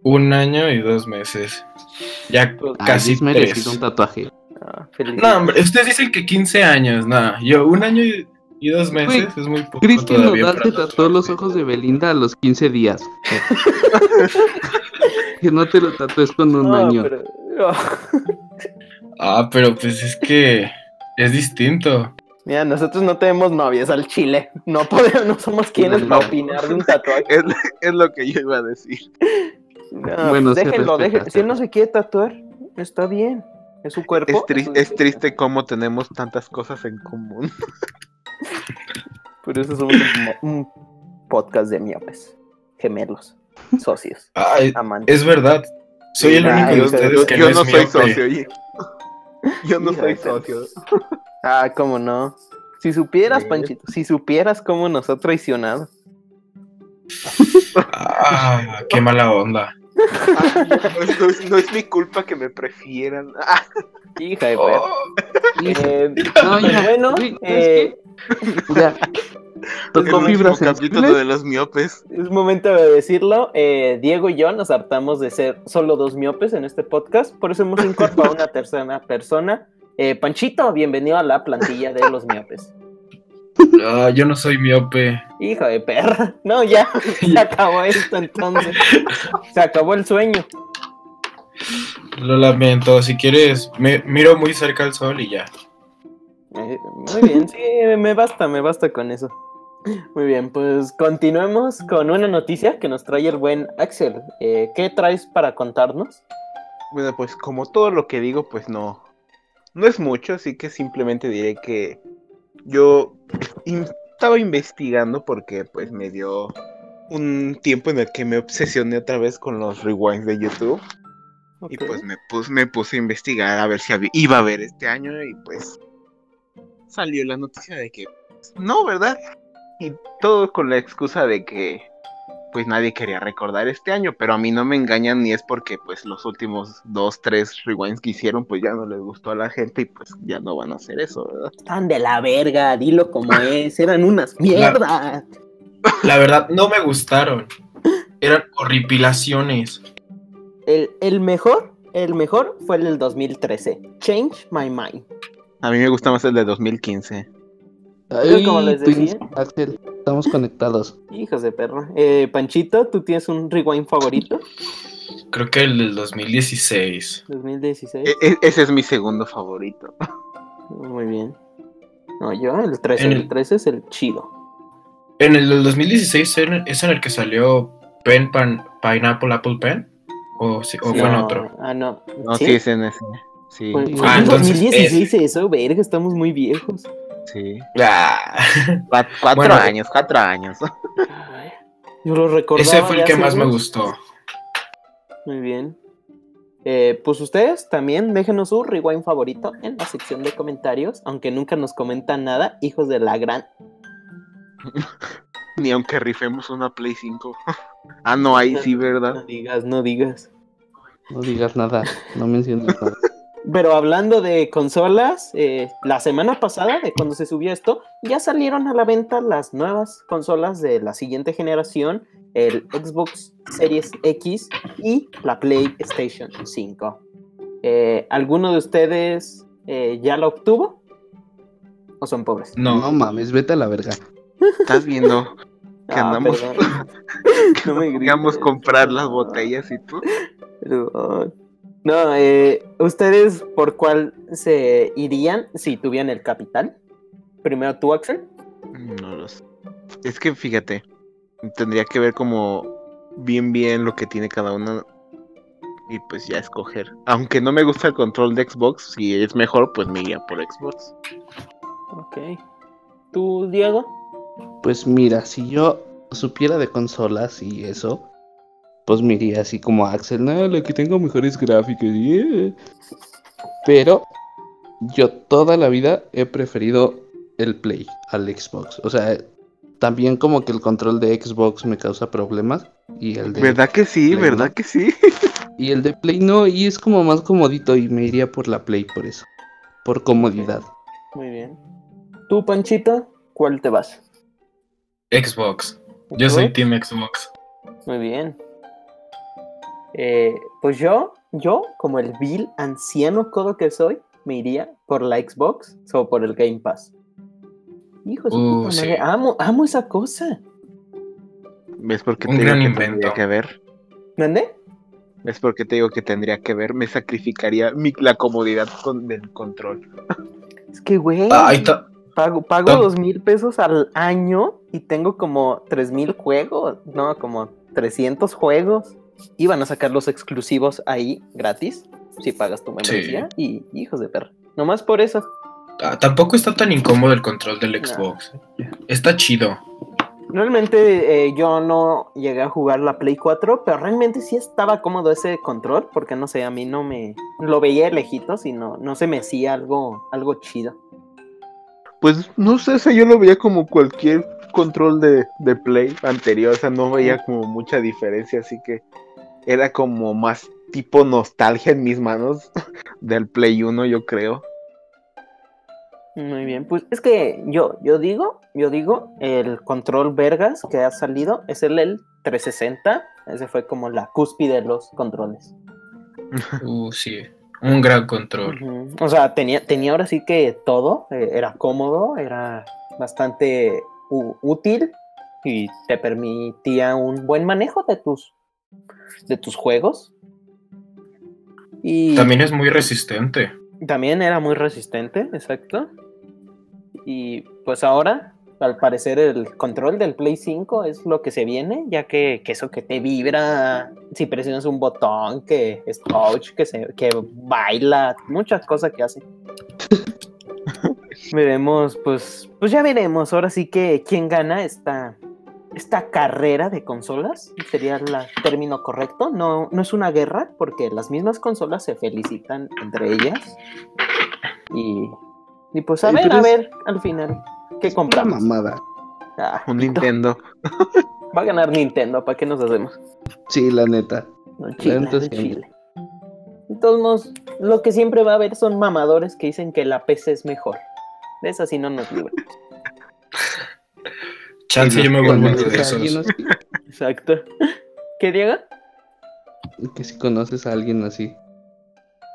Speaker 4: Un año y dos meses. Ya ah, casi tres.
Speaker 3: un tatuaje.
Speaker 4: Ah, no, hombre, ustedes dicen que 15 años. No, yo un año y, dos meses es muy poco.
Speaker 3: Cristian Nodal te tatuó los ojos de Belinda a los 15 días. que no te lo tatúes con un año.
Speaker 4: ah, pero pues es que es distinto.
Speaker 1: Mira, nosotros no tenemos novias al chile. No podemos, no somos quienes para opinar de un tatuaje.
Speaker 2: Es, lo que yo iba a decir.
Speaker 1: bueno, déjenlo, déjenlo. Si él no se quiere tatuar, está bien. Es su cuerpo.
Speaker 2: Es, triste cómo tenemos tantas cosas en común.
Speaker 1: Por eso somos un, podcast de miopes, gemelos, socios,
Speaker 4: amantes. Es verdad. Soy el único de ustedes que yo no, soy socio.
Speaker 2: Yo no soy socio.
Speaker 1: Ah, cómo no. Si supieras, Panchito, si supieras cómo nos ha traicionado.
Speaker 4: Ah, qué mala onda.
Speaker 2: no, es, mi culpa que me prefieran.
Speaker 1: Hija de oh. eh, no, ya, bueno, eh, ya.
Speaker 2: Tocó fibras capítulo de los miopes.
Speaker 1: Es momento de decirlo. Eh, Diego y yo nos hartamos de ser solo dos miopes en este podcast. Por eso hemos incorporado una tercera persona. Eh, Panchito, bienvenido a la plantilla de los miopes.
Speaker 4: Ah, yo no soy miope.
Speaker 1: Hijo de perra. No, ya, se acabó esto entonces. Se acabó el sueño.
Speaker 4: Lo lamento. Si quieres, me miro muy cerca al sol y ya.
Speaker 1: Eh, muy bien, sí, me basta, me basta con eso. Muy bien, pues continuemos con una noticia que nos trae el buen Axel. Eh, ¿Qué traes para contarnos?
Speaker 2: Bueno, pues como todo lo que digo, pues no, no es mucho, así que simplemente diré que yo estaba investigando porque pues me dio un tiempo en el que me obsesioné otra vez con los rewinds de YouTube. Y pues me puse, me puse a investigar a ver si iba a haber este año y pues salió la noticia de que no, ¿verdad? Y todo con la excusa de que pues nadie quería recordar este año, pero a mí no me engañan ni es porque pues los últimos dos, tres rewinds que hicieron pues ya no les gustó a la gente y pues ya no van a hacer eso, ¿verdad?
Speaker 1: Están de la verga, dilo como es, eran unas mierdas.
Speaker 4: La, verdad, no me gustaron. Eran horripilaciones.
Speaker 1: El, el mejor, el mejor fue el del 2013, Change My Mind.
Speaker 2: A mí me gusta más el de 2015.
Speaker 1: Ay, como les decía.
Speaker 3: Axel, estamos conectados.
Speaker 1: Hijos de perro. Eh, Panchito, ¿tú tienes un rewind favorito?
Speaker 4: Creo que el del 2016.
Speaker 1: 2016.
Speaker 2: E, e, ese es mi segundo favorito.
Speaker 1: Muy bien. No, yo el 13. El... 13 es el chido.
Speaker 4: En el del 2016 es en el que salió Pen Pan, Pineapple Apple Pen. ¿O, fue en otro?
Speaker 1: Ah, no.
Speaker 2: No, sí, es en ese. Sí.
Speaker 1: ah, en 2016 eso, verga, estamos muy viejos.
Speaker 2: Sí. Ah. Cuatro, años, cuatro años.
Speaker 1: Yo lo recordaba.
Speaker 4: Ese fue el que más me gustó.
Speaker 1: Muy bien. Eh, pues ustedes también déjenos su rewind favorito en la sección de comentarios, aunque nunca nos comentan nada, hijos de la gran.
Speaker 2: Ni aunque rifemos una Play 5. ah, no, ahí sí, ¿verdad?
Speaker 1: No digas, no digas.
Speaker 3: No digas nada, no menciones nada.
Speaker 1: Pero hablando de consolas, eh, la semana pasada, de cuando se subió esto, ya salieron a la venta las nuevas consolas de la siguiente generación, el Xbox Series X y la PlayStation 5. Eh, ¿Alguno de ustedes eh, ya la obtuvo? ¿O son pobres?
Speaker 3: No, no mames, vete a la verga.
Speaker 2: Estás viendo que ah, andamos, no me comprar las botellas y tú.
Speaker 1: No, eh, ¿ustedes por cuál se irían si tuvieran el capital? Primero tú, Axel.
Speaker 2: No lo sé. Es que fíjate, tendría que ver como bien bien lo que tiene cada uno y pues ya escoger. Aunque no me gusta el control de Xbox, si es mejor, pues me iría por Xbox.
Speaker 1: Ok. ¿Tú, Diego?
Speaker 3: Pues mira, si yo supiera de consolas y eso, pues me iría así como Axel, no, la que tengo mejores gráficos. Pero yo toda la vida he preferido el Play al Xbox. O sea, también como que el control de Xbox me causa problemas. Y el de
Speaker 2: ¿Verdad que sí? ¿Verdad que sí?
Speaker 3: y el de Play no, y es como más comodito y me iría por la Play por eso. Por comodidad.
Speaker 1: Muy bien. ¿Tú, Panchita? ¿Cuál te vas?
Speaker 4: Xbox. Yo soy Team Xbox.
Speaker 1: Muy bien. Eh, pues yo, yo, como el vil anciano codo que soy, me iría por la Xbox o por el Game Pass. Hijo de uh, amo, amo esa cosa.
Speaker 2: ¿Ves por qué te digo que tendría que ver?
Speaker 1: ¿Dónde?
Speaker 2: ¿Ves por qué te digo que tendría que ver? Me sacrificaría la comodidad con, del control.
Speaker 1: Es que, güey. Ah, pago, pago dos mil pesos al año y tengo como tres mil juegos. No, como 300 juegos iban a sacar los exclusivos ahí gratis. si pagas tu membresía y hijos de perra. Nomás por eso.
Speaker 4: Ah, tampoco está tan incómodo el control del Xbox. Está chido.
Speaker 1: Realmente eh, yo no llegué a jugar la Play 4, pero realmente sí estaba cómodo ese control, porque no sé, a mí no me... Lo veía lejitos y no, no se me hacía algo, algo chido.
Speaker 2: Pues no sé, o yo lo veía como cualquier control de, de Play anterior, o sea, no veía como mucha diferencia, así que era como más tipo nostalgia en mis manos del Play 1, yo creo.
Speaker 1: Muy bien, pues es que yo, yo digo, yo digo, el control vergas que ha salido es el, el 360, ese fue como la cúspide de los controles.
Speaker 4: Uh, sí, un gran control.
Speaker 1: O sea, tenía, tenía ahora sí que todo, eh, era cómodo, era bastante útil y te permitía un buen manejo de tus, de tus juegos.
Speaker 4: Y también es muy resistente.
Speaker 1: También era muy resistente, exacto. Y pues ahora, al parecer, el control del Play 5 es lo que se viene, ya que, eso que te vibra si presionas un botón, que es touch, que, se, que baila, muchas cosas que hace. veremos, pues, pues ya veremos. Ahora sí que quién gana esta, esta carrera de consolas, sería el término correcto. No, no es una guerra, porque las mismas consolas se felicitan entre ellas. Y y pues a ver, a ver, al final, ¿qué compramos?
Speaker 2: mamada. Ah, un Nintendo.
Speaker 1: Va a ganar Nintendo, ¿para qué nos hacemos?
Speaker 3: Sí, la neta.
Speaker 1: No, Chile, Chile. Entonces, lo que siempre va a haber son mamadores que dicen que la PC es mejor. De esa sí no nos libramos.
Speaker 4: Chance, yo me vuelvo de esos.
Speaker 1: Exacto. ¿Qué, Diego?
Speaker 3: Que si conoces a alguien así.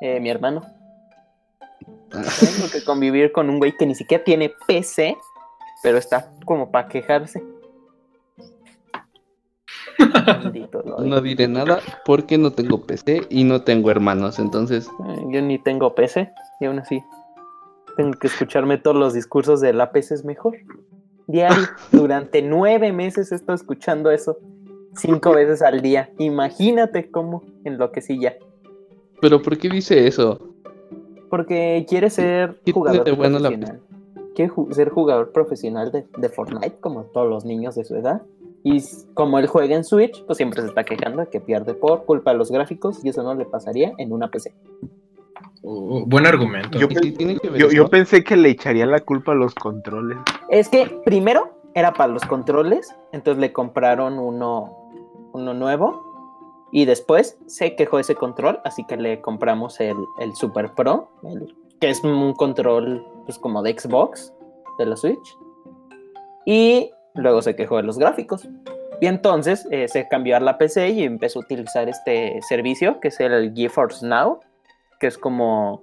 Speaker 1: Eh, mi hermano. Tengo que convivir con un güey que ni siquiera tiene PC, pero está como para quejarse.
Speaker 3: no diré nada porque no tengo PC y no tengo hermanos, entonces.
Speaker 1: Eh, yo ni tengo PC y aún así tengo que escucharme todos los discursos de la PC es mejor. Diario, durante nueve meses he estado escuchando eso cinco veces al día. Imagínate cómo enloquecí ya.
Speaker 3: ¿Pero por qué dice eso?
Speaker 1: Porque quiere ser jugador profesional. Quiere ser jugador profesional de, Fortnite, como todos los niños de su edad. Y como él juega en Switch, pues siempre se está quejando de que pierde por culpa de los gráficos y eso no le pasaría en una PC.
Speaker 4: Uh, buen argumento.
Speaker 2: Yo, pensé que le echaría la culpa a los controles.
Speaker 1: Es que primero era para los controles, entonces le compraron uno, uno nuevo y después se quejó ese control, así que le compramos el, Super Pro, que es un control pues como de Xbox, de la Switch. Y luego se quejó de los gráficos. Y entonces eh, se cambió a la PC y empezó a utilizar este servicio, que es el GeForce Now, que es como,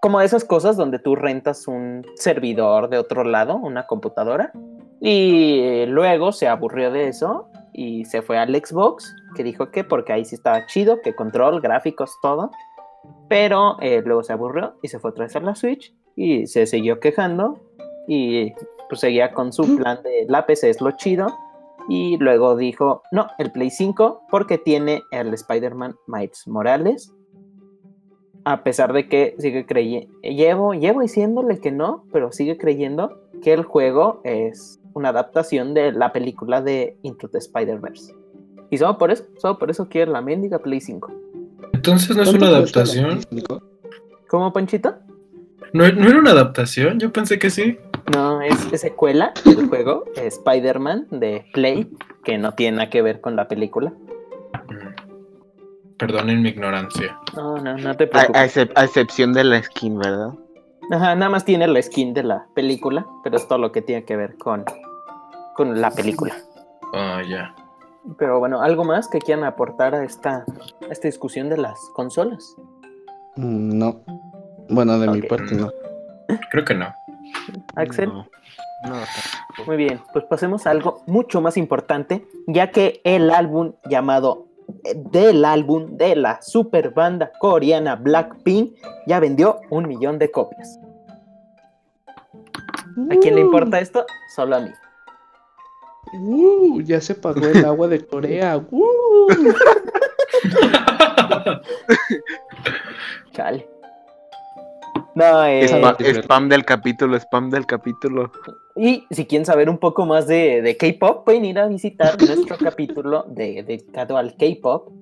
Speaker 1: como de esas cosas donde tú rentas un servidor de otro lado, una computadora. Y eh, luego se aburrió de eso y se fue al Xbox, que dijo que porque ahí sí estaba chido, que control, gráficos, todo. Pero eh, luego se aburrió y se fue otra vez a la Switch y se siguió quejando y pues seguía con su plan de la PC es lo chido. Y luego dijo, no, el Play 5 porque tiene el Spider-Man Miles Morales. A pesar de que sigue creyendo, llevo, llevo diciéndole que no, pero sigue creyendo que el juego es una adaptación de la película de Into the Spider-Verse. Y solo por eso, solo por eso quiere la mendiga Play 5.
Speaker 4: Entonces no es una adaptación.
Speaker 1: ¿Cómo, Panchito?
Speaker 4: ¿No, era una adaptación? Yo pensé que sí.
Speaker 1: No, es, secuela del juego Spider-Man de Play, que no tiene nada que ver con la película.
Speaker 4: Mm. Perdonen mi ignorancia.
Speaker 1: No, no, no te preocupes.
Speaker 2: A, excepción de la skin, ¿verdad?
Speaker 1: Ajá, nada más tiene la skin de la película, pero es todo lo que tiene que ver con, con la película.
Speaker 4: Ah, ya.
Speaker 1: Pero bueno, ¿algo más que quieran aportar a esta, esta discusión de las consolas?
Speaker 3: Mm, no. Bueno, de mi parte no.
Speaker 4: Creo que no.
Speaker 1: Axel. No. Muy bien, pues pasemos a algo mucho más importante, ya que el álbum llamado del álbum de la super banda coreana Blackpink ya vendió un millón de copias. ¿A quién le importa uh. esto? Solo a mí.
Speaker 3: Uh, ya se pagó el agua de Corea. Uh.
Speaker 2: Chale. No, eh, spam, del capítulo, spam del capítulo.
Speaker 1: Y si quieren saber un poco más de, K-pop, pueden ir a visitar nuestro capítulo de dedicado al K-pop.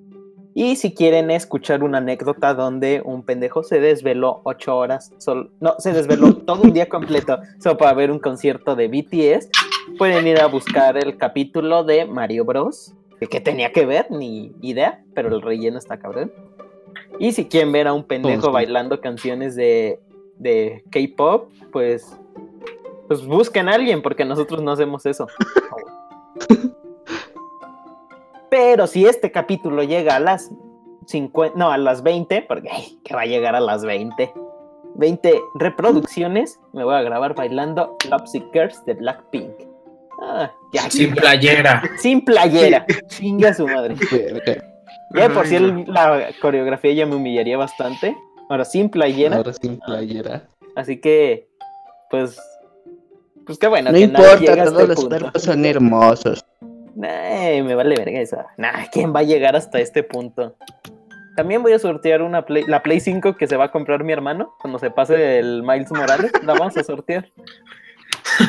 Speaker 1: Y si quieren escuchar una anécdota donde un pendejo se desveló ocho horas, no, se desveló todo un día completo solo para ver un concierto de BTS, pueden ir a buscar el capítulo de Mario Bros. Que tenía que ver, ni idea, pero el relleno está cabrón. Y si quieren ver a un pendejo bailando canciones de, de K-pop, pues, pues busquen a alguien, porque nosotros no hacemos eso. Pero si este capítulo llega a las 50, no, a las 20, porque que va a llegar a las 20. 20 reproducciones, me voy a grabar bailando Lovesick Girls de Blackpink.
Speaker 4: Ah, Sin playera.
Speaker 1: Sin playera. Chinga su madre. Ya por si la coreografía ya me humillaría bastante. Ahora sin playera.
Speaker 3: Ahora sin playera.
Speaker 1: Así que, pues, pues qué bueno.
Speaker 3: No importa, este todos los cuerpos son hermosos.
Speaker 1: me vale verga eso. Nah, ¿quién va a llegar hasta este punto? También voy a sortear una Play, la Play 5 que se va a comprar mi hermano cuando se pase el Miles Morales. La vamos a sortear.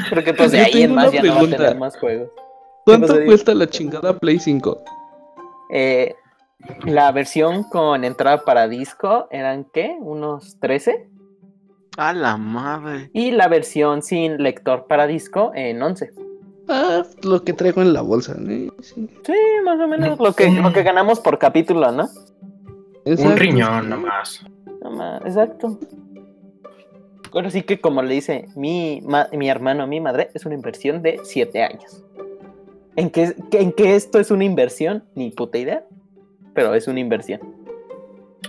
Speaker 1: Porque pues de ahí en más ya no va a tener más juegos.
Speaker 3: ¿Cuánto cuesta la chingada Play 5?
Speaker 1: Eh, la versión con entrada para disco eran ¿qué? ¿Unos 13?
Speaker 2: A la madre.
Speaker 1: Y la versión sin lector para disco en 11.
Speaker 3: Ah, lo que traigo en la bolsa,
Speaker 1: Sí. más o menos lo que, lo que ganamos por capítulo, ¿no?
Speaker 4: Un riñón nomás.
Speaker 1: Nomás, exacto. Ahora sí que como le dice mi, mi hermano, mi madre, es una inversión de 7 años. ¿En qué, ¿En qué esto es una inversión? Ni puta idea pero es una inversión.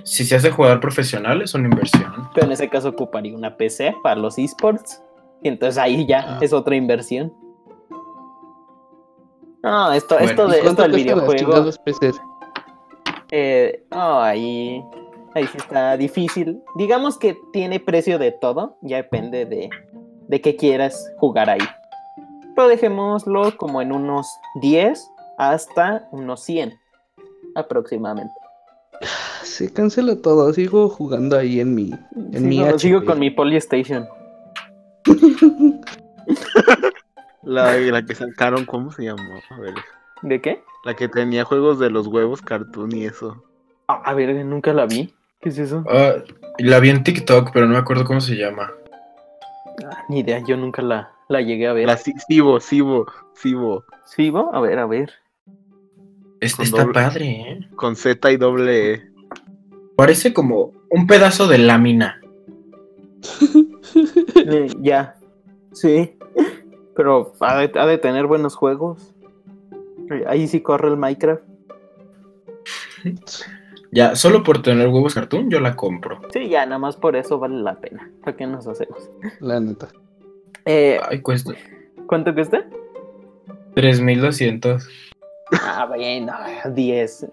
Speaker 4: Si se hace jugador profesional, es una inversión.
Speaker 1: Pero en ese caso ocuparía una PC para los esports. Y entonces ahí ya ah. es otra inversión. No, esto, esto, de, esto del videojuego. Eh, ahí, ahí sí está difícil. Digamos que tiene precio de todo. Ya depende de, de qué quieras jugar ahí. Pero dejémoslo como en unos 10 hasta unos 100 aproximadamente.
Speaker 3: Se cancela todo, sigo jugando ahí en mi en mi
Speaker 1: sigo con mi Polystation.
Speaker 2: la, la que sacaron, ¿cómo se llamó? A ver.
Speaker 1: ¿De qué?
Speaker 2: La que tenía juegos de los huevos cartoon y eso.
Speaker 1: Ah, a ver, nunca la vi. ¿Qué es eso?
Speaker 4: Ah, la vi en TikTok, pero no me acuerdo cómo se llama.
Speaker 1: Ah, ni idea, yo nunca la, la llegué a ver.
Speaker 2: La Sibo, Sibo, Sibo.
Speaker 1: ¿Sibo? A ver, a ver
Speaker 4: está padre, ¿eh?
Speaker 2: Con Z y doble E.
Speaker 4: Parece como un pedazo de lámina.
Speaker 1: Eh, ya, sí. Pero ha de, tener buenos juegos. Ahí sí corre el Minecraft.
Speaker 4: Ya, solo por tener huevos cartoon yo la compro.
Speaker 1: Sí, ya, nada más por eso vale la pena. ¿Para qué nos hacemos?
Speaker 3: La neta.
Speaker 1: Eh,
Speaker 4: Ay, cuesta.
Speaker 1: ¿Cuánto cuesta?
Speaker 4: 3200.
Speaker 1: Ah, bueno, 10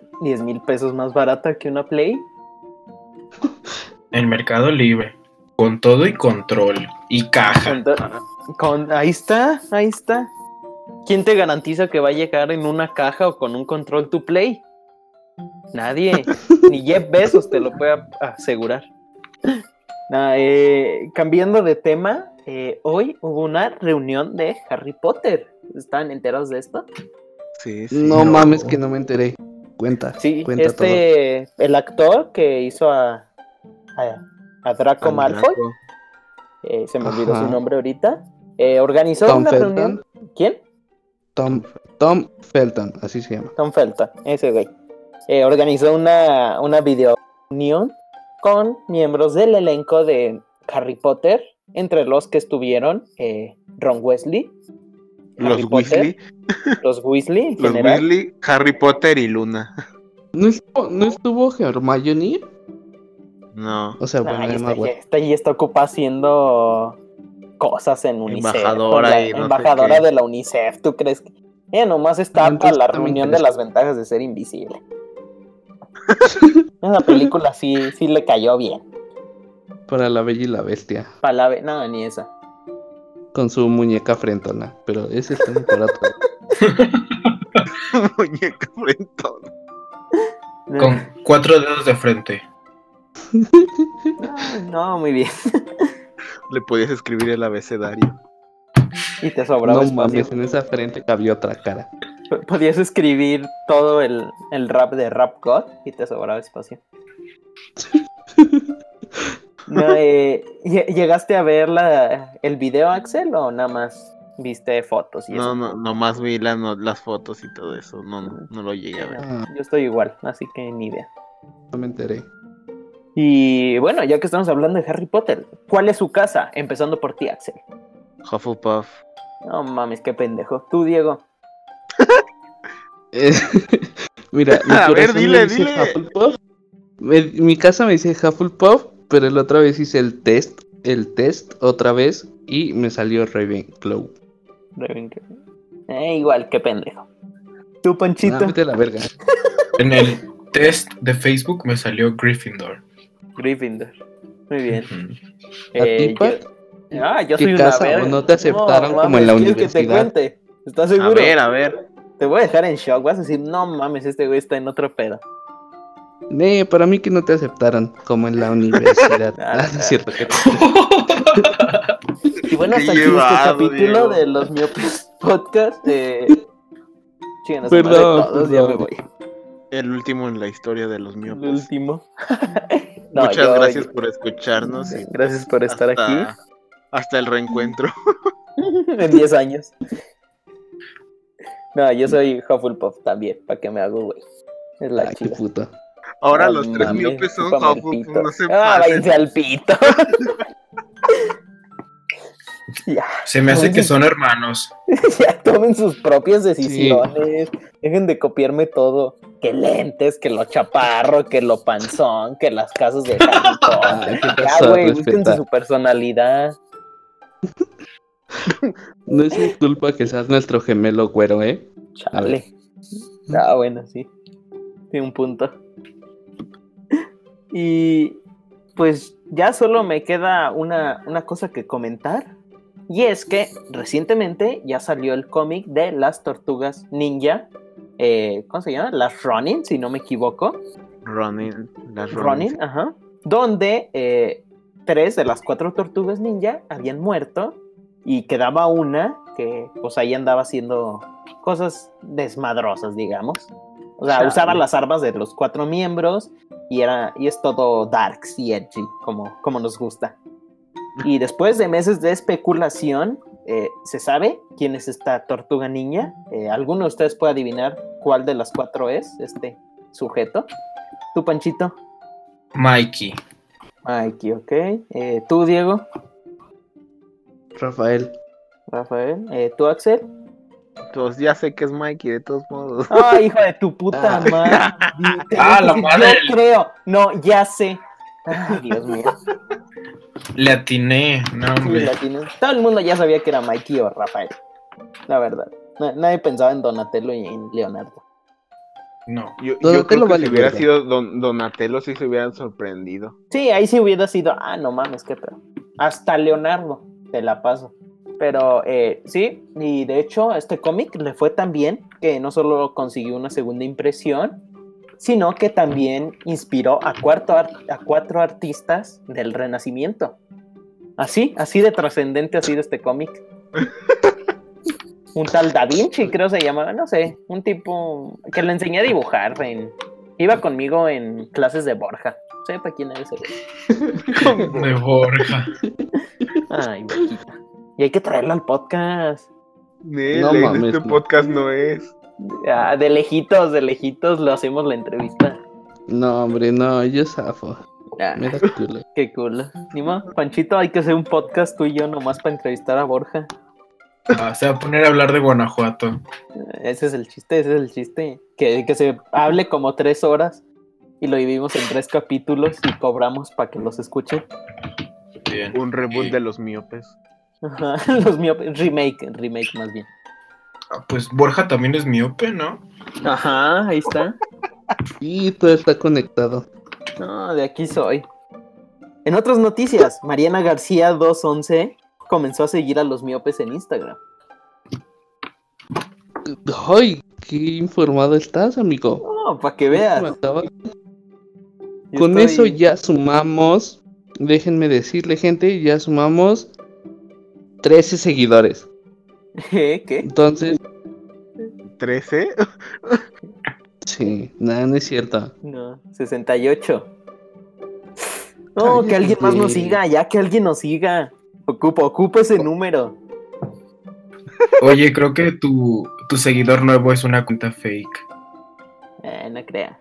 Speaker 1: mil pesos más barata que una Play.
Speaker 4: El Mercado Libre. Con todo y control. Y caja.
Speaker 1: Con, ahí está, ahí está. ¿Quién te garantiza que va a llegar en una caja o con un control to play? Nadie. Ni Jeff Bezos te lo puede asegurar. Eh, cambiando de tema, eh, hoy hubo una reunión de Harry Potter. ¿Están enterados de esto?
Speaker 3: No, mames que no me enteré. Cuenta.
Speaker 1: Sí,
Speaker 3: cuenta
Speaker 1: este, el actor que hizo a, a, Draco Malfoy, eh, se me olvidó su nombre ahorita, eh, organizó una reunión. ¿Quién?
Speaker 3: Tom, Tom Felton, así se llama.
Speaker 1: Tom Felton, ese güey. Eh, organizó una, una video reunión con miembros del elenco de Harry Potter, entre los que estuvieron Ron Wesley,
Speaker 2: los Weasley.
Speaker 1: Los Weasley.
Speaker 2: los Weasley, Harry Potter y Luna.
Speaker 3: ¿No estuvo, ¿no estuvo Hermione?
Speaker 2: No.
Speaker 3: O sea, bueno,
Speaker 1: está, está, y está ocupada haciendo cosas en UNICEF.
Speaker 2: Embajadora,
Speaker 1: embajadora de la UNICEF, ¿tú crees que? Ella nomás está para la reunión de las ventajas de ser invisible. Esa película sí, sí le cayó bien.
Speaker 3: Para la bella y la bestia.
Speaker 1: Para la no, ni esa
Speaker 3: con su muñeca frentona, pero ese está muy barato.
Speaker 2: muñeca frentona.
Speaker 4: Con cuatro dedos de frente.
Speaker 1: no, muy bien.
Speaker 2: Le podías escribir el abecedario.
Speaker 1: Y te sobraba
Speaker 3: No mames, en esa frente cabía otra cara.
Speaker 1: Podías escribir todo el, rap de Rap God y te sobraba espacio. Eh, ¿Llegaste a ver la, el video, Axel, o nada más viste fotos?
Speaker 2: Y no, no, nomás vi las fotos y todo eso. No, no, lo llegué a ver.
Speaker 1: Ah. Yo estoy igual, así que ni idea.
Speaker 3: No me enteré.
Speaker 1: Y bueno, ya que estamos hablando de Harry Potter, ¿cuál es su casa? Empezando por ti, Axel.
Speaker 2: Hufflepuff.
Speaker 1: No mames, qué pendejo. Tú, Diego.
Speaker 3: Eh, mira, mi a ver, dile, dile. Hufflepuff. Mi, casa me dice Hufflepuff, pero la otra vez hice el test, el test otra vez y me salió Ravenclaw.
Speaker 1: Ravenclaw. Eh, igual, qué pendejo. Tú, Panchito.
Speaker 3: Ah, la verga.
Speaker 4: en el test de Facebook me salió Gryffindor.
Speaker 1: Gryffindor. Muy bien.
Speaker 3: ¿A ti, eh,
Speaker 1: Ah, yo soy una verga.
Speaker 3: no te aceptaron como en la universidad? que te cuente?
Speaker 1: ¿Estás seguro? A
Speaker 2: ver, a ver.
Speaker 1: Te voy a dejar en shock. Vas a decir, no mames, este güey está en otro pedo.
Speaker 3: Nee, para mí que no te aceptaron como en la universidad. ah, es cierto que
Speaker 1: Y bueno, hasta aquí este capítulo de los miopes podcast. Eh...
Speaker 3: perdón, todos,
Speaker 1: ya me voy.
Speaker 2: El último en la historia de los miopes.
Speaker 1: El último.
Speaker 2: Muchas gracias por escucharnos.
Speaker 1: Gracias por estar aquí.
Speaker 2: Hasta el reencuentro.
Speaker 1: en 10 años. No, yo soy Hufflepuff también, para que me hago, güey. Es la chida.
Speaker 3: puta.
Speaker 2: Ahora los tres miopes son no se
Speaker 1: Ah, váyanse al pito.
Speaker 4: ya. Se me hace que son hermanos.
Speaker 1: ya tomen sus propias decisiones. Dejen de copiarme todo. Que lentes, que lo chaparro, que lo panzón, que las casas de Harry ya, güey, búsquense su personalidad.
Speaker 3: No es mi culpa que seas nuestro gemelo güero, ¿eh?
Speaker 1: Chale. Ah, bueno, sí. Tiene un punto. Y pues ya solo me queda una, cosa que comentar. Y es que recientemente ya salió el cómic de las tortugas ninja. Eh, ¿Cómo se llama? Las Ronin, si no me equivoco.
Speaker 2: Ronin. Las
Speaker 1: Ronin, ajá. Donde eh, tres de las cuatro tortugas ninja habían muerto y quedaba una que pues ahí andaba haciendo cosas desmadrosas, digamos. O sea, usaba las armas de los cuatro miembros y era y es todo darks y edgy como, como nos gusta. Y después de meses de especulación, eh, ¿se sabe quién es esta tortuga niña? Eh, ¿Alguno de ustedes puede adivinar cuál de las cuatro es este sujeto? ¿Tú, Panchito?
Speaker 4: Mikey.
Speaker 1: Mikey, ok. Eh, ¿Tú, Diego?
Speaker 3: Rafael.
Speaker 1: Rafael. Eh, ¿Tú, Axel?
Speaker 2: Pues ya sé que es Mikey, de todos modos.
Speaker 1: ¡Ay, hijo de tu puta ah. madre!
Speaker 4: ah, la madre.
Speaker 1: Yo creo. No, ya sé. Ay, Dios mío.
Speaker 4: Le atiné, no, hombre.
Speaker 1: le atiné. Todo el mundo ya sabía que era Mikey o Rafael. La verdad. Nadie pensaba en Donatello y en Leonardo.
Speaker 2: No. Yo, yo creo que si hubiera sido Don, Donatello, sí se hubieran sorprendido.
Speaker 1: Sí, ahí sí hubiera sido, ah, no mames, qué pedo. Hasta Leonardo, te la paso. Pero eh, sí, y de hecho este cómic le fue tan bien que no solo consiguió una segunda impresión, sino que también inspiró a, cuatro, a cuatro artistas del Renacimiento. Así, así de trascendente ha sido este cómic. un tal Da Vinci, creo se llamaba, no sé, un tipo que le enseñé a dibujar. iba conmigo en clases de Borja. Sepa quién es
Speaker 4: ese. de Borja.
Speaker 1: Ay, Y hay que traerlo al podcast.
Speaker 2: no mames, este podcast no es.
Speaker 1: de lejitos, de lejitos lo hacemos la entrevista.
Speaker 3: No, hombre, no, yo zafo.
Speaker 1: Ah, Qué culo. Nima, Panchito, hay que hacer un podcast tú y yo nomás para entrevistar a Borja.
Speaker 4: Ah, se va a poner a hablar de Guanajuato.
Speaker 1: Ese es el chiste, ese es el chiste. Que, que se hable como tres horas y lo dividimos en tres capítulos y cobramos para que los escuchen.
Speaker 2: Bien. Un reboot de los miopes.
Speaker 1: Ajá, los miopes. Remake, remake más bien.
Speaker 4: Ah, pues Borja también es miope, ¿no?
Speaker 1: Ajá, ahí está.
Speaker 3: Y todo está conectado.
Speaker 1: No, de aquí soy. En otras noticias, Mariana García 211 comenzó a seguir a los miopes en Instagram.
Speaker 3: Ay, qué informado estás, amigo.
Speaker 1: No, para que veas.
Speaker 3: Con eso ya sumamos, déjenme decirle gente, ya sumamos 13 seguidores.
Speaker 1: ¿Qué?
Speaker 3: Entonces...
Speaker 2: ¿13?
Speaker 3: sí, nada, no es cierto.
Speaker 1: No, 68. No, que alguien más nos siga, ya que alguien nos siga. Ocupa, ocupa ese número.
Speaker 4: Oye, creo que tu, tu seguidor nuevo es una cuenta fake.
Speaker 1: Eh, no crea.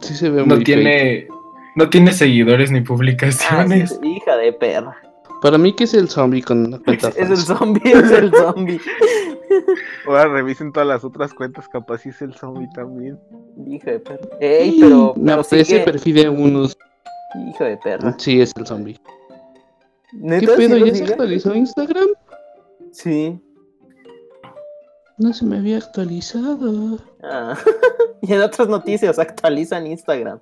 Speaker 3: Sí se ve
Speaker 4: no tiene, No tiene seguidores ni publicaciones.
Speaker 1: Ah, hija de perra.
Speaker 3: Para mí que es el zombie con una cuenta
Speaker 1: Es, es el zombie, es el zombie.
Speaker 2: Ahora revisen todas las otras cuentas, capaz si es el zombie también.
Speaker 1: Hija de perra. Ey, pero,
Speaker 3: Me aparece perfil de unos.
Speaker 1: Hijo de perra.
Speaker 3: Sí, es el zombie. ¿Qué pedo? ¿Ya se actualizó Instagram?
Speaker 1: Sí.
Speaker 3: No se me había actualizado.
Speaker 1: Ah. y en otras noticias actualizan Instagram.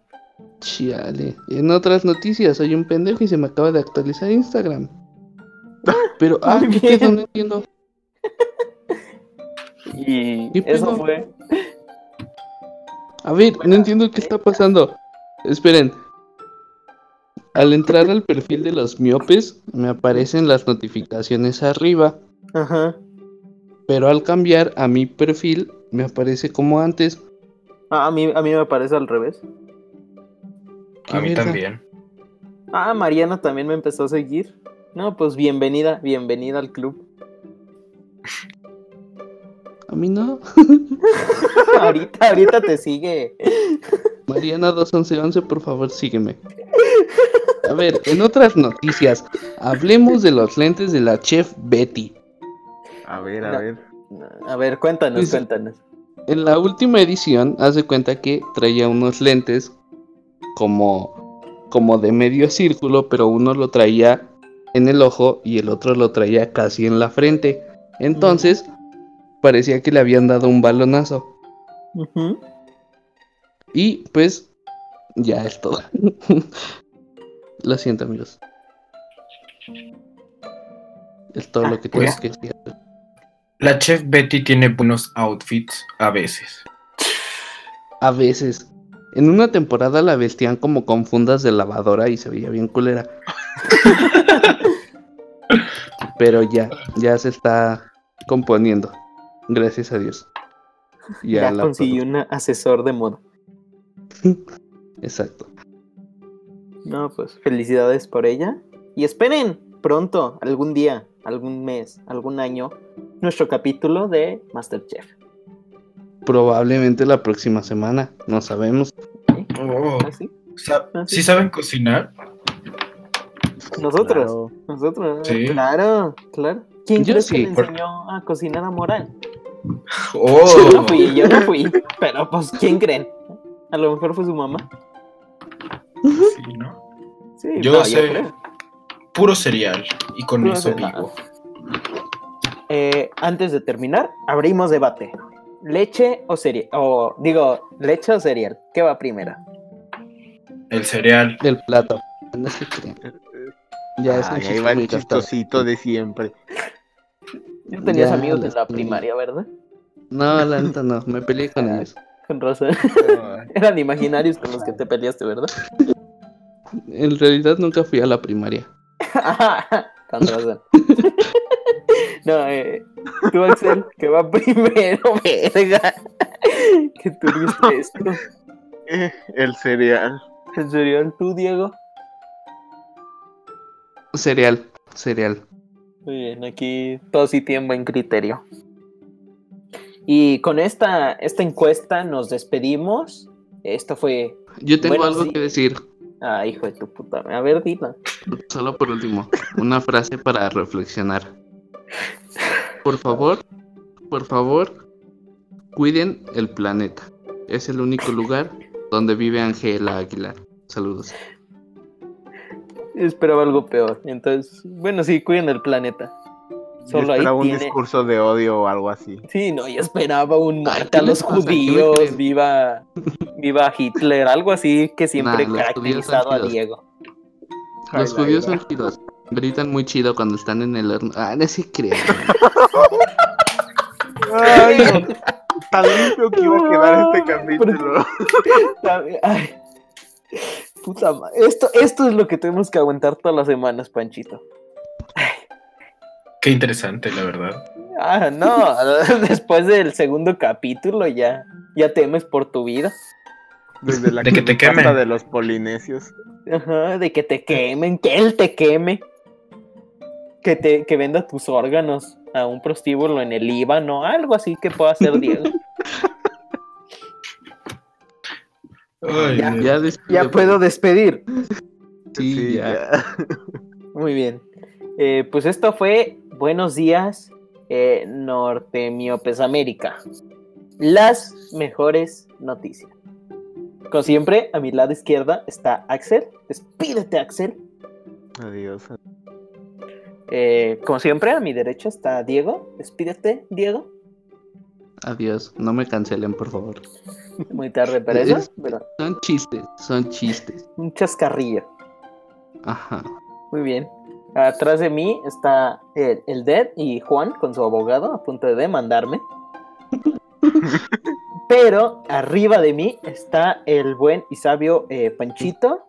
Speaker 3: Chiale. En otras noticias hay un pendejo y se me acaba de actualizar Instagram. Pero, ah, ¿qué pedo? No entiendo.
Speaker 1: y eso fue.
Speaker 3: A ver, no entiendo qué está pasando. Esperen. Al entrar al perfil de los miopes, me aparecen las notificaciones arriba.
Speaker 1: Ajá.
Speaker 3: Pero al cambiar a mi perfil, me aparece como antes.
Speaker 1: Ah, a mí, a mí me aparece al revés.
Speaker 4: A mí también.
Speaker 1: Ah, Mariana también me empezó a seguir. No, pues bienvenida, bienvenida al club.
Speaker 3: A mí no.
Speaker 1: ahorita, ahorita te sigue.
Speaker 3: Mariana 21111, por favor, sígueme. A ver, en otras noticias, hablemos de los lentes de la chef Betty.
Speaker 2: A ver, a ver.
Speaker 1: A ver, cuéntanos, cuéntanos.
Speaker 3: En la última edición, haz de cuenta que traía unos lentes como, como de medio círculo, pero uno lo traía en el ojo y el otro lo traía casi en la frente. Entonces, parecía que le habían dado un balonazo. Y pues, ya es todo. lo siento, amigos. Es todo lo que tienes pues, que decir.
Speaker 4: La chef Betty tiene buenos outfits a veces.
Speaker 3: A veces. En una temporada la vestían como con fundas de lavadora y se veía bien culera. Pero ya, ya se está componiendo. Gracias a Dios.
Speaker 1: Ya, consiguió un asesor de moda.
Speaker 3: Exacto.
Speaker 1: No, pues felicidades por ella. Y esperen, pronto, algún día, algún mes, algún año, nuestro capítulo de Masterchef.
Speaker 3: Probablemente la próxima semana, no sabemos.
Speaker 4: Oh. ¿Ah, ¿Ah, sí? saben cocinar?
Speaker 1: Nosotros, nosotros, claro, claro. ¿Quién crees que le enseñó a cocinar a Moral?
Speaker 4: Oh.
Speaker 1: Yo no fui, yo no fui, pero pues, ¿quién creen? A lo mejor fue su mamá.
Speaker 4: Sí, ¿no? Sí, yo sé puro cereal y con eso vivo.
Speaker 1: Eh, antes de terminar, abrimos debate. ¿Leche o cereal? O digo, ¿leche o cereal? ¿Qué va primero?
Speaker 4: El cereal.
Speaker 3: El plato.
Speaker 2: Ya es ahí va el chistosito de siempre.
Speaker 1: No tenías amigos de la primaria, ¿verdad?
Speaker 3: No, la neta no, me peleé con ah, ellos.
Speaker 1: Con Rosa. Eran imaginarios con los que te peleaste, ¿verdad?
Speaker 3: En realidad nunca fui a la primaria.
Speaker 1: con Rosa. No, eh, tú, Axel, que va primero, verga. Que tú viste esto.
Speaker 2: El cereal.
Speaker 1: ¿El cereal tú, Diego?
Speaker 3: Cereal, cereal.
Speaker 1: Muy bien, aquí todos sí tienen buen criterio. Y con esta, esta encuesta nos despedimos. Esto fue.
Speaker 3: Yo tengo algo que decir.
Speaker 1: Ah, hijo de tu puta. A ver, dila.
Speaker 3: Solo por último, una frase para reflexionar. Por favor, por favor, cuiden el planeta. Es el único lugar donde vive Angela Aguilar. Saludos.
Speaker 1: Esperaba algo peor. Entonces, bueno, sí, cuiden el planeta.
Speaker 2: Solo esperaba un discurso de odio o algo así.
Speaker 1: Sí, no, yo esperaba un mate a los judíos, viva, viva Hitler, algo así que siempre ha caracterizado a Diego.
Speaker 3: Los judíos son giros. Gritan muy chido cuando están en el horno. Ah, no se creen.
Speaker 2: Ay, tan limpio que iba a quedar este capítulo.
Speaker 1: Ay. Puta Esto, esto es lo que tenemos que aguantar todas las semanas, Panchito.
Speaker 4: Qué interesante, la verdad.
Speaker 1: Ah, no, después del segundo capítulo ya, ya temes por tu vida.
Speaker 2: Desde la de que te quemen. de los polinesios.
Speaker 1: Ajá, de que te quemen, que él te queme. Que te que venda tus órganos a un prostíbulo en el Líbano, algo así que pueda hacer Diego. ya, puedo despedir.
Speaker 3: Sí, ya.
Speaker 1: Muy bien. Eh, pues esto fue Buenos días, eh, Norte Miopes América. Las mejores noticias. Como siempre, a mi lado izquierda está Axel. Despídete, Axel.
Speaker 2: Adiós.
Speaker 1: Eh, como siempre, a mi derecha está Diego. Despídete, Diego.
Speaker 3: Adiós. No me cancelen, por favor.
Speaker 1: Muy tarde para eso.
Speaker 3: Son chistes, son chistes.
Speaker 1: Un chascarrillo.
Speaker 3: Ajá.
Speaker 1: Muy bien. Atrás de mí está el, el Dead y Juan con su abogado a punto de demandarme. Pero arriba de mí está el buen y sabio eh, Panchito.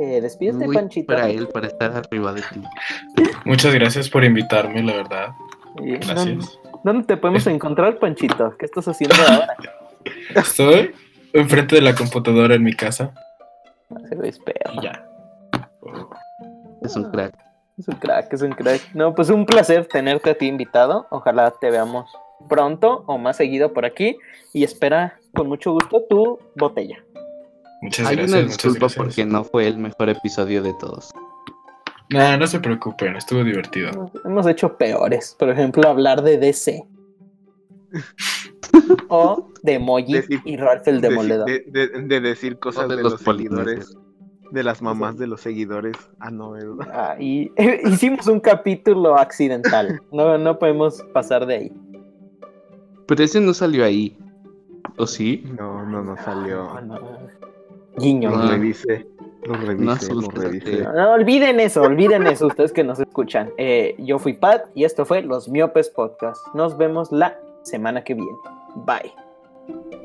Speaker 1: Eh, despídete, Panchito.
Speaker 3: Para él, para estar arriba de ti.
Speaker 4: Muchas gracias por invitarme, la verdad. Gracias.
Speaker 1: ¿Dónde te podemos encontrar, Panchito? ¿Qué estás haciendo ahora?
Speaker 4: Estoy enfrente de la computadora en mi casa.
Speaker 1: Se
Speaker 4: Ya.
Speaker 3: Es un crack.
Speaker 1: Es un crack, es un crack. No, pues un placer tenerte a ti invitado. Ojalá te veamos pronto o más seguido por aquí y espera con mucho gusto tu botella.
Speaker 4: Muchas Hay gracias. Una disculpa
Speaker 3: porque no fue el mejor episodio de todos.
Speaker 4: No, no se preocupen, estuvo divertido.
Speaker 1: Hemos hecho peores. Por ejemplo, hablar de DC. o de Moji y Ralph el Demoledor.
Speaker 2: De, decir cosas de, los, seguidores. De las mamás de los seguidores. Ah, no,
Speaker 1: ah, y, hicimos un capítulo accidental. No, no podemos pasar de ahí.
Speaker 3: Pero ese no salió ahí. ¿O sí?
Speaker 2: No, no, no salió.
Speaker 1: Guiño.
Speaker 2: Lo revisé. Lo revisé, no, revisé.
Speaker 1: No, olviden eso, olviden eso, ustedes que nos escuchan. Eh, yo fui Pat y esto fue Los Miopes Podcast. Nos vemos la semana que viene. Bye.